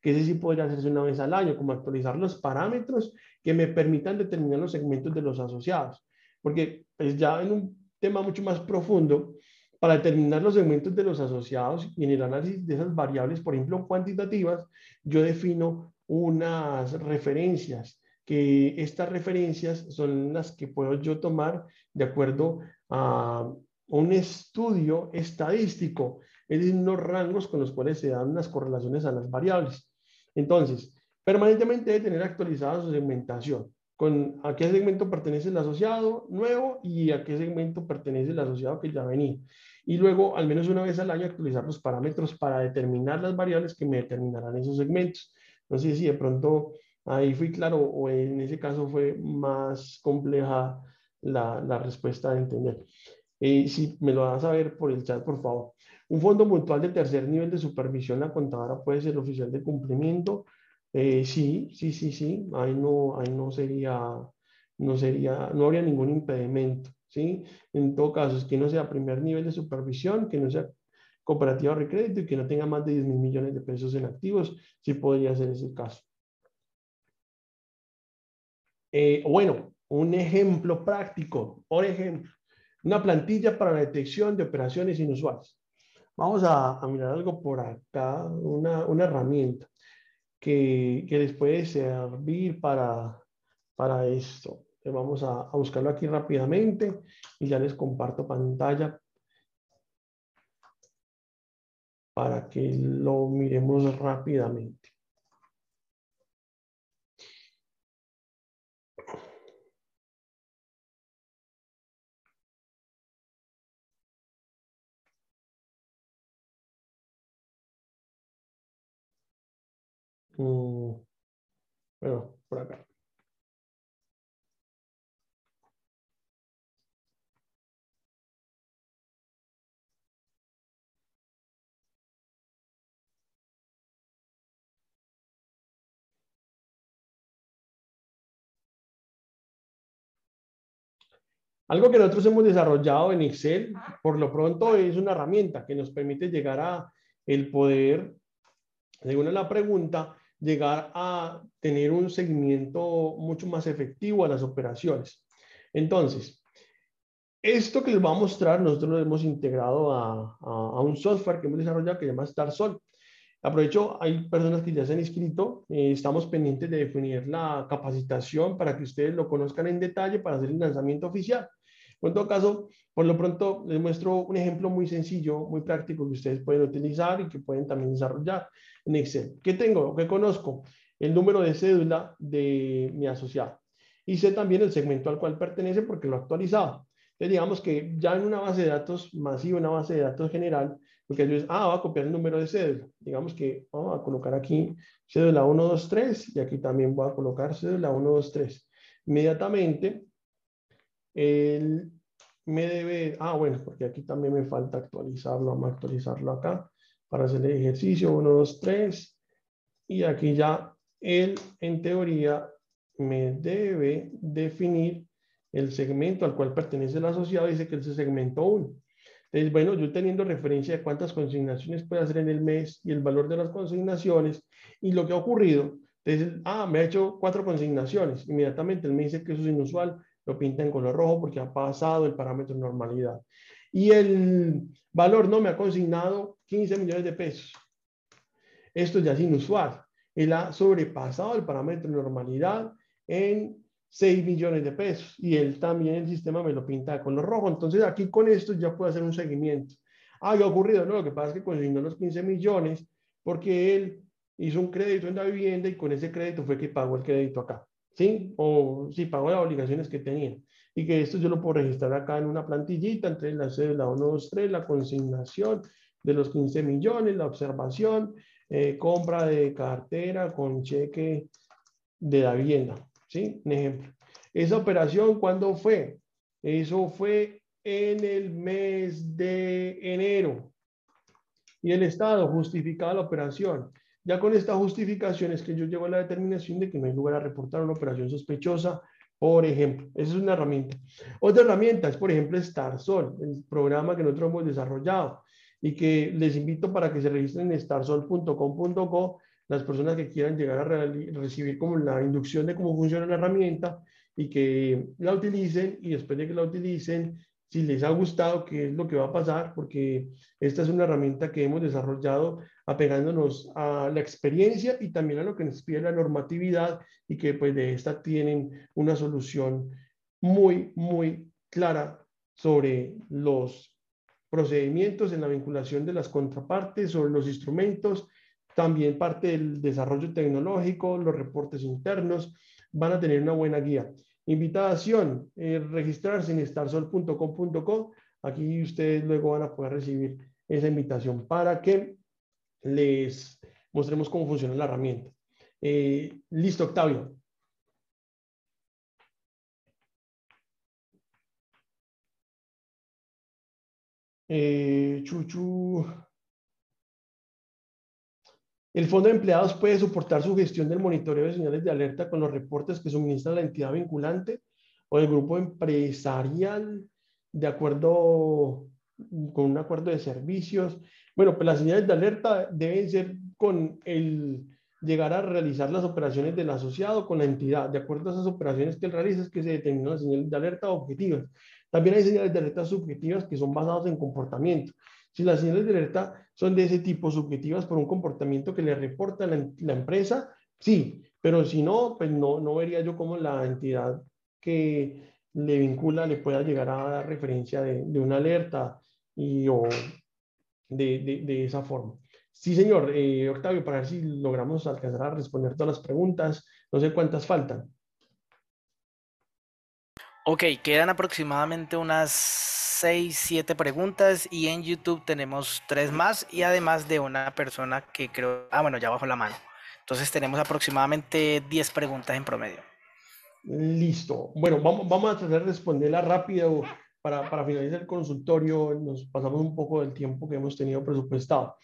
que ese sí podría hacerse una vez al año, como actualizar los parámetros que me permitan determinar los segmentos de los asociados. Porque pues ya en un tema mucho más profundo, para determinar los segmentos de los asociados y en el análisis de esas variables, por ejemplo, cuantitativas, yo defino unas referencias, que estas referencias son las que puedo yo tomar de acuerdo a un estudio estadístico, es decir, unos rangos con los cuales se dan unas correlaciones a las variables. Entonces, permanentemente debe tener actualizada su segmentación, con a qué segmento pertenece el asociado nuevo y a qué segmento pertenece el asociado que ya venía. Y luego, al menos una vez al año, actualizar los parámetros para determinar las variables que me determinarán esos segmentos. No sé si de pronto ahí fui claro o en ese caso fue más compleja la, la respuesta de entender. Eh, si me lo vas a ver por el chat, por favor. Un fondo mutual de tercer nivel de supervisión, la contadora puede ser oficial de cumplimiento. Eh, sí, sí, sí, sí. Ahí no, ahí no sería, no sería, no habría ningún impedimento. ¿sí? En todo caso, es que no sea primer nivel de supervisión, que no sea cooperativa de crédito y que no tenga más de 10 mil millones de pesos en activos, sí podría ser ese caso. Eh, bueno, un ejemplo práctico, por ejemplo, una plantilla para la detección de operaciones inusuales. Vamos a, mirar algo por acá, una, herramienta que, les puede servir para, para esto. Vamos a, a buscarlo aquí rápidamente y ya les comparto pantalla para que lo miremos rápidamente. Bueno, por acá. Algo que nosotros hemos desarrollado en Excel, por lo pronto, es una herramienta que nos permite llegar a el poder, según la pregunta, llegar a tener un seguimiento mucho más efectivo a las operaciones. Entonces, esto que les voy a mostrar, nosotros lo hemos integrado a, a, un software que hemos desarrollado que se llama StarSol. Aprovecho, hay personas que ya se han inscrito, eh, estamos pendientes de definir la capacitación para que ustedes lo conozcan en detalle para hacer el lanzamiento oficial. En todo caso, por lo pronto les muestro un ejemplo muy sencillo, muy práctico que ustedes pueden utilizar y que pueden también desarrollar en Excel. ¿Qué tengo? ¿Qué conozco? El número de cédula de mi asociado. Y sé también el segmento al cual pertenece porque lo he actualizado. Entonces, digamos que ya en una base de datos masiva, una base de datos general, lo que yo es, ah, voy a copiar el número de cédula. Digamos que vamos a colocar aquí cédula 123 y aquí también voy a colocar cédula 123. Inmediatamente, el me debe, ah, bueno, porque aquí también me falta actualizarlo, vamos a actualizarlo acá para hacer el ejercicio 1, 2, 3 y aquí ya él en teoría me debe definir el segmento al cual pertenece el asociado, dice que es el segmento 1. Entonces Entonces, bueno, yo teniendo referencia de cuántas consignaciones puede hacer en el mes y el valor de las consignaciones y lo que ha ocurrido, entonces, ah, me ha hecho cuatro consignaciones. Inmediatamente él me dice que eso es inusual, lo pinta en color rojo porque ha pasado el parámetro de normalidad. Y el valor no me ha consignado 15 millones de pesos. Esto ya es inusual. Él ha sobrepasado el parámetro de normalidad en 6 millones de pesos y él también el sistema me lo pinta con lo rojo. Entonces aquí con esto ya puedo hacer un seguimiento. Ah, ¿qué ha ocurrido? No, lo que pasa es que consignó los 15 millones porque él hizo un crédito en la vivienda y con ese crédito fue que pagó el crédito acá. ¿Sí? O sí, pagó las obligaciones que tenía. Y que esto yo lo puedo registrar acá en una plantillita entre la cédula 123, la consignación de los 15 millones, la observación, eh, compra de cartera con cheque de la vivienda. ¿sí? Un ejemplo. Esa operación, ¿cuándo fue? Eso fue en el mes de enero. Y el Estado justificaba la operación. Ya con esta justificación es que yo llego a la determinación de que no hay lugar a reportar una operación sospechosa, por ejemplo. Esa es una herramienta. Otra herramienta es, por ejemplo, StarSol, el programa que nosotros hemos desarrollado y que les invito para que se registren en starsol.com.co las personas que quieran llegar a recibir como la inducción de cómo funciona la herramienta y que la utilicen y después de que la utilicen, si les ha gustado, qué es lo que va a pasar, porque esta es una herramienta que hemos desarrollado apegándonos a la experiencia y también a lo que nos pide la normatividad y que pues de esta tienen una solución muy, muy clara sobre los procedimientos en la vinculación de las contrapartes, sobre los instrumentos también parte del desarrollo tecnológico, los reportes internos, van a tener una buena guía. Invitación, eh, registrarse en starsol.com.co. Aquí ustedes luego van a poder recibir esa invitación para que les mostremos cómo funciona la herramienta. Eh, listo, Octavio. Eh, Chuchu. El Fondo de Empleados puede soportar su gestión del monitoreo de señales de alerta con los reportes que suministra la entidad vinculante o el grupo empresarial de acuerdo con un acuerdo de servicios. Bueno, pues las señales de alerta deben ser con el llegar a realizar las operaciones del asociado con la entidad. De acuerdo a esas operaciones que él realiza es que se determinan las señales de alerta objetivas. También hay señales de alerta subjetivas que son basadas en comportamiento. Si las señales de alerta son de ese tipo, subjetivas por un comportamiento que le reporta la, empresa, sí, pero si no, pues no, no vería yo cómo la entidad que le vincula le pueda llegar a dar referencia de, de una alerta y o de, de, de esa forma. Sí, señor. Eh, Octavio, para ver si logramos alcanzar a responder todas las preguntas. No sé cuántas faltan. Ok, quedan aproximadamente unas 6, 7 preguntas y en YouTube tenemos tres más y además de una persona que creo, ah bueno, ya bajo la mano. Entonces tenemos aproximadamente 10 preguntas en promedio. Listo. Bueno, vamos, vamos a tratar de responderla rápido para, para finalizar el consultorio. Nos pasamos un poco del tiempo que hemos tenido presupuestado.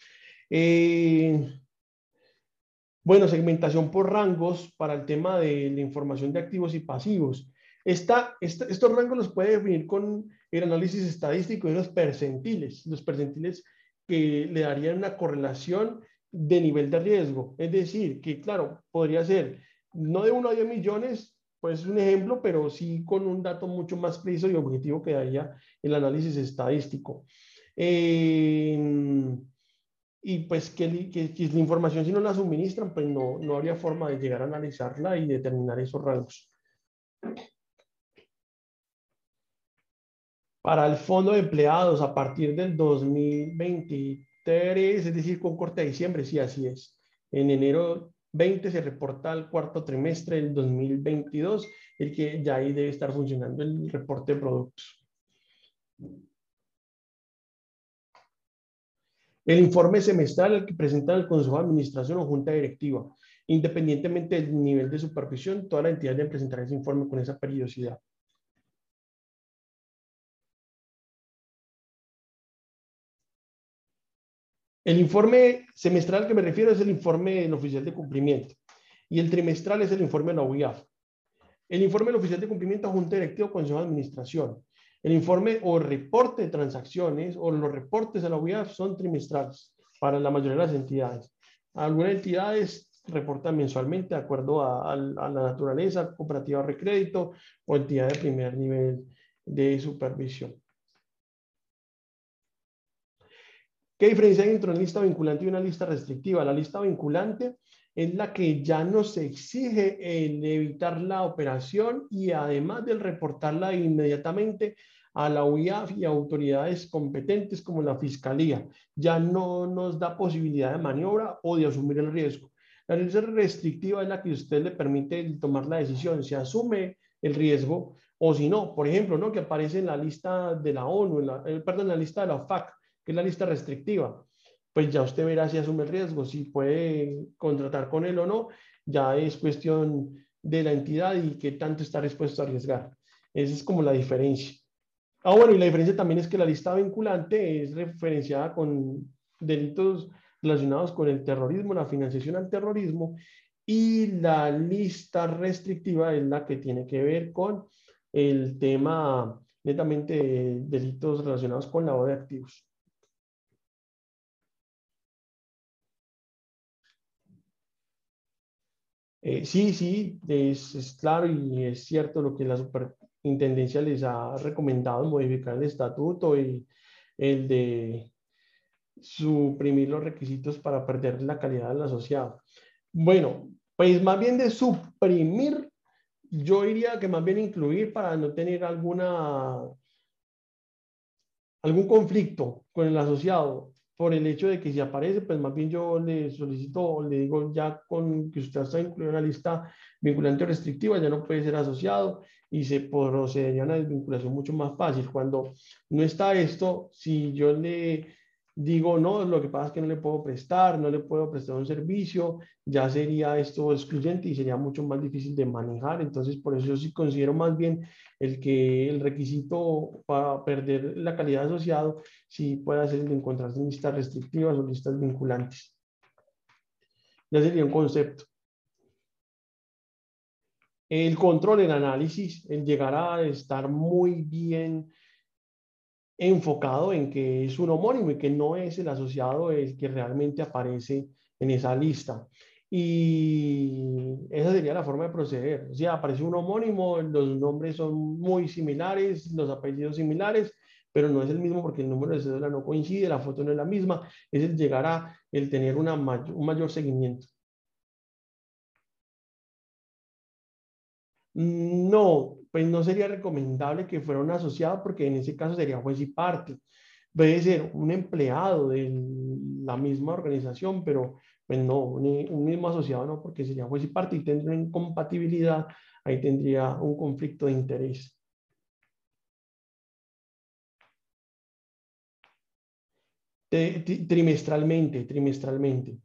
Eh, bueno, segmentación por rangos para el tema de la información de activos y pasivos. Esta, estos rangos los puede definir con el análisis estadístico de los percentiles, los percentiles que le darían una correlación de nivel de riesgo. Es decir, que claro, podría ser no de 1 a 10 millones, pues es un ejemplo, pero sí con un dato mucho más preciso y objetivo que daría el análisis estadístico. Eh, y pues que, que, que, la información si no la suministran, pues no, no habría forma de llegar a analizarla y determinar esos rangos. para el fondo de empleados a partir del 2023, es decir, con corte de diciembre, sí, así es. En enero 20 se reporta el cuarto trimestre del 2022, el que ya ahí debe estar funcionando el reporte de productos. El informe semestral que presenta el Consejo de Administración o Junta Directiva. Independientemente del nivel de supervisión, toda la entidad debe presentar ese informe con esa periodicidad. El informe semestral que me refiero es el informe del oficial de cumplimiento y el trimestral es el informe de la UIAF. El informe del oficial de cumplimiento Junta Directiva Consejo de Administración. El informe o reporte de transacciones o los reportes a la UIAF son trimestrales para la mayoría de las entidades. Algunas entidades reportan mensualmente de acuerdo a, a la naturaleza, cooperativa de recrédito o entidad de primer nivel de supervisión. ¿Qué diferencia hay entre una lista vinculante y una lista restrictiva? La lista vinculante es la que ya no se exige el evitar la operación y además del reportarla inmediatamente a la UIAF y autoridades competentes como la Fiscalía. Ya no nos da posibilidad de maniobra o de asumir el riesgo. La lista restrictiva es la que usted le permite tomar la decisión, si asume el riesgo o si no. Por ejemplo, ¿no? que aparece en la lista de la ONU, en la, eh, perdón, en la lista de la OFAC, que es la lista restrictiva pues ya usted verá si asume el riesgo, si puede contratar con él o no, ya es cuestión de la entidad y qué tanto está dispuesto a arriesgar. Esa es como la diferencia. Ah, bueno, y la diferencia también es que la lista vinculante es referenciada con delitos relacionados con el terrorismo, la financiación al terrorismo, y la lista restrictiva es la que tiene que ver con el tema netamente de delitos relacionados con lavado de activos. Eh, sí, sí, es, claro y es cierto lo que la superintendencia les ha recomendado, modificar el estatuto y el de suprimir los requisitos para perder la calidad del asociado. Bueno, pues más bien de suprimir, yo diría que más bien incluir para no tener alguna algún conflicto con el asociado por el hecho de que si aparece, pues más bien yo le solicito, le digo ya con que usted está incluido en la lista vinculante o restrictiva, ya no puede ser asociado y se procedería a una desvinculación mucho más fácil. Cuando no está esto, si yo le digo, no, lo que pasa es que no le puedo prestar, no le puedo prestar un servicio, ya sería esto excluyente y sería mucho más difícil de manejar. Entonces, por eso sí considero más bien el que el requisito para perder la calidad de asociado sí puede ser el de encontrarse en listas restrictivas o listas vinculantes. Ya sería un concepto. El control, el análisis, el llegar a estar muy bien enfocado en que es un homónimo y que no es el asociado el que realmente aparece en esa lista. Y esa sería la forma de proceder. O sea, aparece un homónimo, los nombres son muy similares, los apellidos similares, pero no es el mismo porque el número de cédula no coincide, la foto no es la misma, es el llegar a el tener un mayor seguimiento. No, pues no sería recomendable que fuera un asociado porque en ese caso sería juez y parte. Puede ser un empleado de la misma organización, pero pues no, un, mismo asociado no, porque sería juez y parte y tendría una incompatibilidad, ahí tendría un conflicto de interés. trimestralmente, trimestralmente.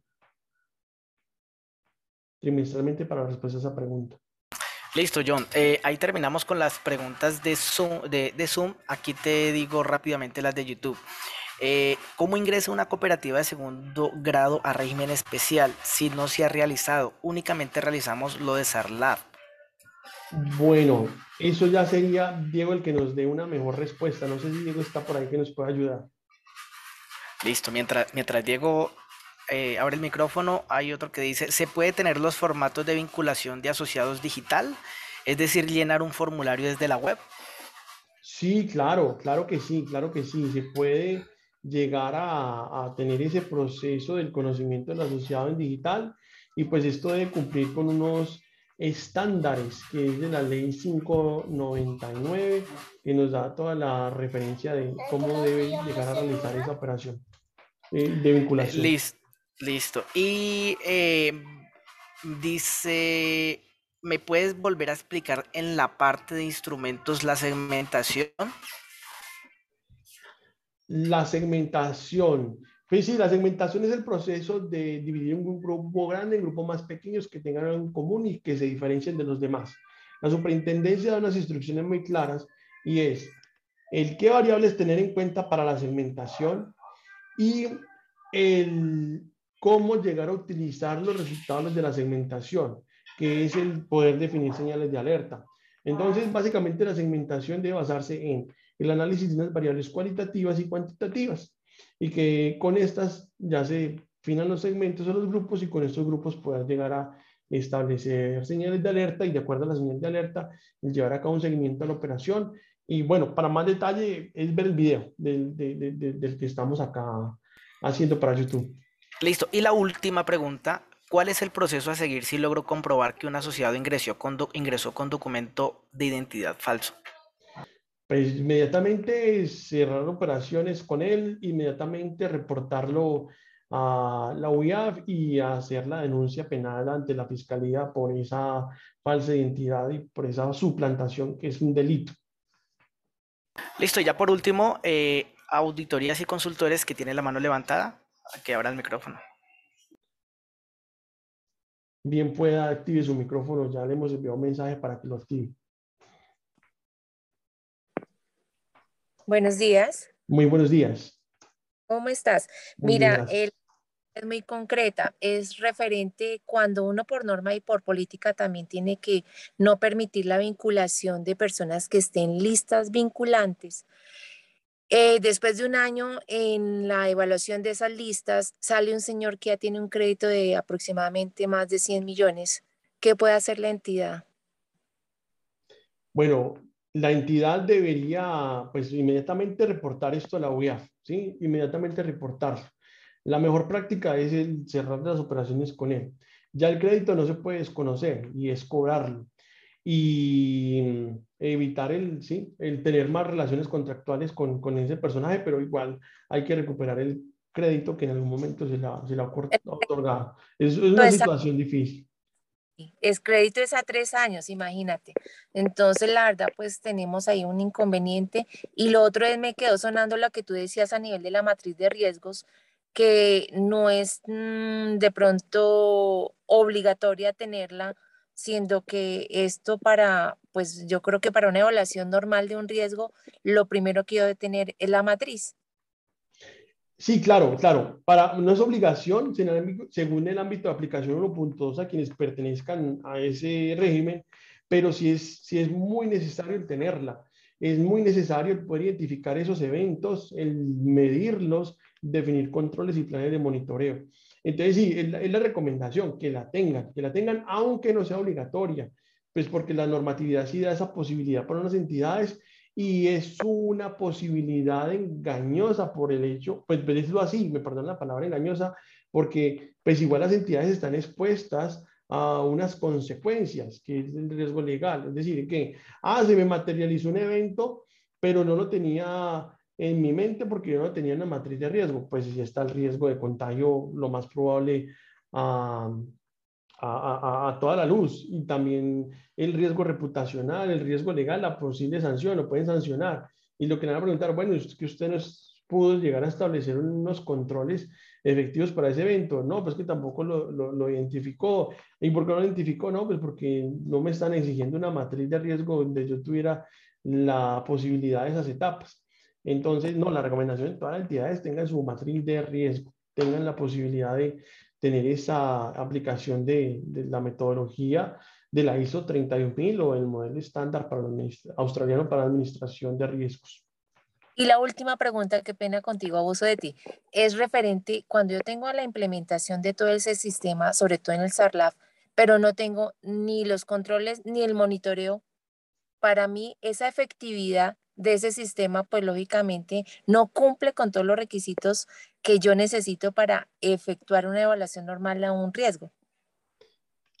Trimestralmente para la respuesta a esa pregunta. Listo, John. Eh, ahí terminamos con las preguntas de Zoom, de, Zoom. Aquí te digo rápidamente las de YouTube. Eh, ¿Cómo ingresa una cooperativa de segundo grado a régimen especial si no se ha realizado? Únicamente realizamos lo de SARLAB. Bueno, eso ya sería Diego el que nos dé una mejor respuesta. No sé si Diego está por ahí que nos pueda ayudar. Listo, mientras, mientras Diego eh, abre el micrófono, hay otro que dice, ¿se puede tener los formatos de vinculación de asociados digital? Es decir, llenar un formulario desde la web. Sí, claro, claro que sí, claro que sí. Se puede llegar a, a tener ese proceso del conocimiento del asociado en digital y pues esto debe cumplir con unos estándares que es de la ley 599 que nos da toda la referencia de cómo debe llegar a realizar esa operación de, de vinculación. Listo. Listo. Y eh, dice, ¿me puedes volver a explicar en la parte de instrumentos la segmentación? La segmentación. Pues sí, la segmentación es el proceso de dividir un grupo grande en grupos más pequeños que tengan algo en común y que se diferencien de los demás. La superintendencia da unas instrucciones muy claras y es el qué variables tener en cuenta para la segmentación y el cómo llegar a utilizar los resultados de la segmentación, que es el poder definir señales de alerta. Entonces, básicamente la segmentación debe basarse en el análisis de unas variables cualitativas y cuantitativas y que con estas ya se finan los segmentos o los grupos y con estos grupos puedas llegar a establecer señales de alerta y de acuerdo a las señales de alerta llevar a cabo un seguimiento a la operación. Y bueno, para más detalle es ver el video del, del que estamos acá haciendo para YouTube. Listo. Y la última pregunta, ¿cuál es el proceso a seguir si logro comprobar que un asociado ingresó con, ingresó con documento de identidad falso? Pues inmediatamente cerrar operaciones con él, inmediatamente reportarlo a la UIAF y hacer la denuncia penal ante la fiscalía por esa falsa identidad y por esa suplantación que es un delito. Listo, ya por último, eh, auditorías y consultores que tienen la mano levantada, que abra el micrófono. Bien pueda active su micrófono, ya le hemos enviado un mensaje para que lo active. Buenos días. Muy buenos días. ¿Cómo estás? Mira, el es muy concreta, es referente cuando uno por norma y por política también tiene que no permitir la vinculación de personas que estén listas vinculantes. Eh, después de un año en la evaluación de esas listas, sale un señor que ya tiene un crédito de aproximadamente más de 100 millones. ¿Qué puede hacer la entidad? Bueno, la entidad debería, pues, inmediatamente reportar esto a la UIAF, ¿sí? Inmediatamente reportarlo. La mejor práctica es el cerrar las operaciones con él. Ya el crédito no se puede desconocer y es cobrarlo y evitar el, ¿sí? el tener más relaciones contractuales con, con, ese personaje, pero igual hay que recuperar el crédito que en algún momento se le ha, se otorgado. Es, es una situación difícil. Es crédito es a tres años, imagínate. Entonces, la verdad, pues tenemos ahí un inconveniente. Y lo otro es, me quedó sonando lo que tú decías a nivel de la matriz de riesgos, que no es mm, de pronto obligatoria tenerla siendo que esto para, pues yo creo que para una evaluación normal de un riesgo, lo primero que debe tener es la matriz. Sí, claro, claro. Para, no es obligación, según el ámbito de aplicación puntos a quienes pertenezcan a ese régimen, pero sí es, sí es muy necesario tenerla. Es muy necesario poder identificar esos eventos, el medirlos, definir controles y planes de monitoreo. Entonces, sí, es la, recomendación, que la tengan, que la tengan aunque no sea obligatoria, pues porque la normatividad sí da esa posibilidad para unas entidades y es una posibilidad engañosa por el hecho, pues decirlo así, me perdón la palabra engañosa, porque pues igual las entidades están expuestas a unas consecuencias, que es el riesgo legal, es decir, que, ah, se me materializó un evento, pero no lo tenía en mi mente porque yo no tenía una matriz de riesgo, pues si está el riesgo de contagio, lo más probable a, a, a, toda la luz y también el riesgo reputacional, el riesgo legal, la posible sanción, lo pueden sancionar. Y lo que le van a preguntar, bueno, es que usted no pudo llegar a establecer unos controles efectivos para ese evento. No, pues que tampoco lo, lo, lo, identificó. ¿Y por qué no lo identificó? No, pues porque no me están exigiendo una matriz de riesgo donde yo tuviera la posibilidad de esas etapas. Entonces, no, la recomendación de todas las entidades tengan su matriz de riesgo, tengan la posibilidad de tener esa aplicación de, la metodología de la ISO 31000 o el modelo estándar para australiano para administración de riesgos. Y la última pregunta, qué pena contigo, abuso de ti, es referente cuando yo tengo la implementación de todo ese sistema, sobre todo en el SARLAF, pero no tengo ni los controles ni el monitoreo, para mí esa efectividad de ese sistema, pues lógicamente no cumple con todos los requisitos que yo necesito para efectuar una evaluación normal a un riesgo.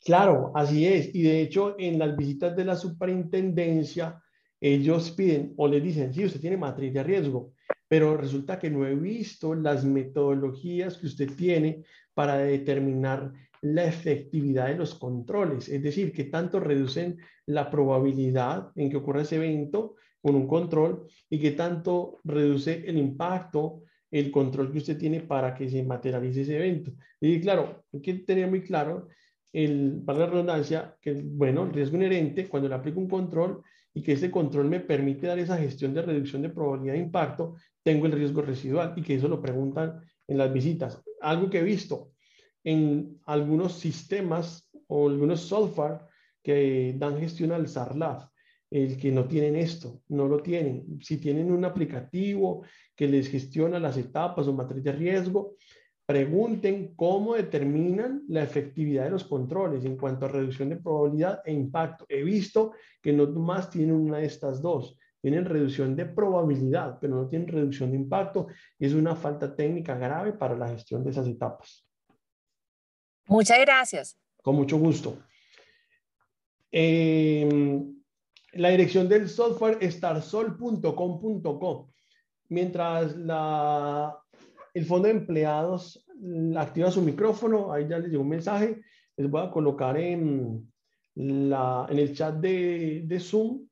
Claro, así es. Y de hecho, en las visitas de la superintendencia, ellos piden o les dicen, sí, usted tiene matriz de riesgo, pero resulta que no he visto las metodologías que usted tiene para determinar la efectividad de los controles, es decir, que tanto reducen la probabilidad en que ocurra ese evento con un control y que tanto reduce el impacto, el control que usted tiene para que se materialice ese evento. Y claro, hay que tener muy claro, el, para la redundancia, que bueno, el riesgo inherente, cuando le aplico un control y que ese control me permite dar esa gestión de reducción de probabilidad de impacto, tengo el riesgo residual y que eso lo preguntan en las visitas. Algo que he visto en algunos sistemas o algunos software que dan gestión al SARLAF el que no tienen esto, no lo tienen. Si tienen un aplicativo que les gestiona las etapas o matriz de riesgo, pregunten cómo determinan la efectividad de los controles en cuanto a reducción de probabilidad e impacto. He visto que no más tienen una de estas dos. Tienen reducción de probabilidad, pero no tienen reducción de impacto. Es una falta técnica grave para la gestión de esas etapas. Muchas gracias. Con mucho gusto. Em, la dirección del software es starsol.com.co. Mientras la, el fondo de empleados activa su micrófono, ahí ya les llegó un mensaje, les voy a colocar en, la, en el chat de, de Zoom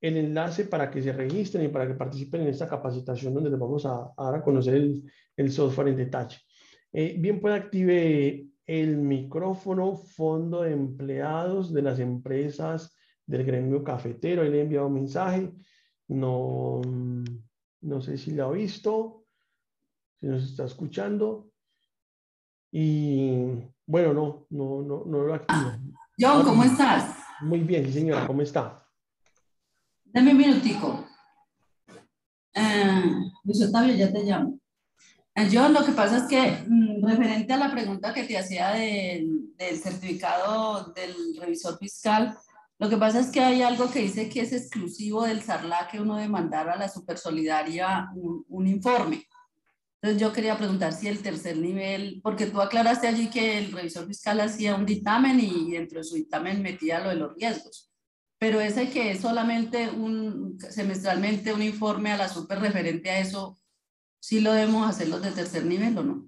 el enlace para que se registren y para que participen en esta capacitación donde les vamos a, a conocer el, el, software en detalle. Eh, bien, puede active el micrófono fondo de empleados de las empresas del gremio cafetero. Ahí le he enviado un mensaje. No, no sé si lo ha visto, si nos está escuchando. Y bueno, no, no, no, no lo activo. John, ¿cómo estás? Muy bien, sí, señora, ¿cómo está? Dame un minutico. Eh, Luis Octavio, ya te llamo. Eh, John, lo que pasa es que mm, referente a la pregunta que te hacía del, del certificado del revisor fiscal, lo que pasa es que hay algo que dice que es exclusivo del SARLA que uno debe mandar a la Supersolidaria un, un informe. Entonces yo quería preguntar si el tercer nivel, porque tú aclaraste allí que el revisor fiscal hacía un dictamen y dentro de su dictamen metía lo de los riesgos. Pero ese que es solamente un, semestralmente un informe a la super referente a eso, ¿sí lo debemos hacer los de tercer nivel o no?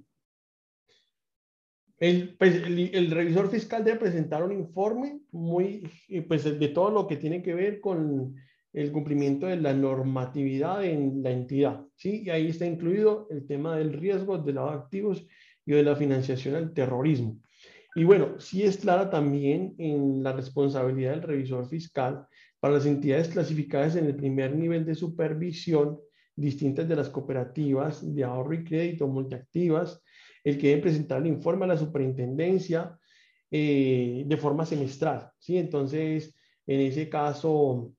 Pues, el, revisor fiscal debe presentar un informe muy, eh, pues, de todo lo que tiene que ver con el cumplimiento de la normatividad en la entidad, ¿sí? Y ahí está incluido el tema del riesgo de lavado de activos y de la financiación al terrorismo. Y bueno, sí es clara también en la responsabilidad del revisor fiscal para las entidades clasificadas en el primer nivel de supervisión, distintas de las cooperativas de ahorro y crédito multiactivas, el que debe presentar el informe a la superintendencia eh, de forma semestral. ¿sí? Entonces, en ese caso,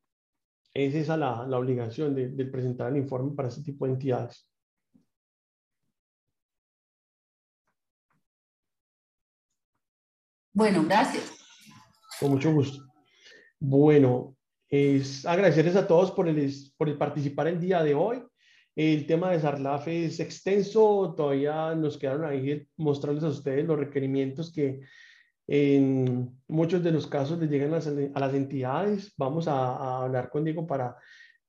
es esa la, la obligación de, de, presentar el informe para ese tipo de entidades. Bueno, gracias. Con mucho gusto. Bueno, es agradecerles a todos por el, por el participar el día de hoy. El tema de Sarlaf es extenso, todavía nos quedaron ahí mostrarles a ustedes los requerimientos que en muchos de los casos les llegan a, las entidades. Vamos a, hablar con Diego para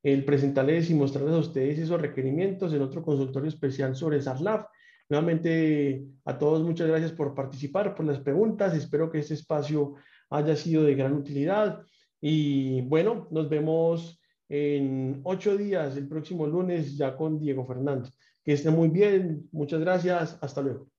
el presentarles y mostrarles a ustedes esos requerimientos en otro consultorio especial sobre Sarlaf. Nuevamente a todos muchas gracias por participar, por las preguntas. Espero que este espacio haya sido de gran utilidad. Y bueno, nos vemos en ocho días, el próximo lunes, ya con Diego Fernández. Que esté muy bien, muchas gracias, hasta luego.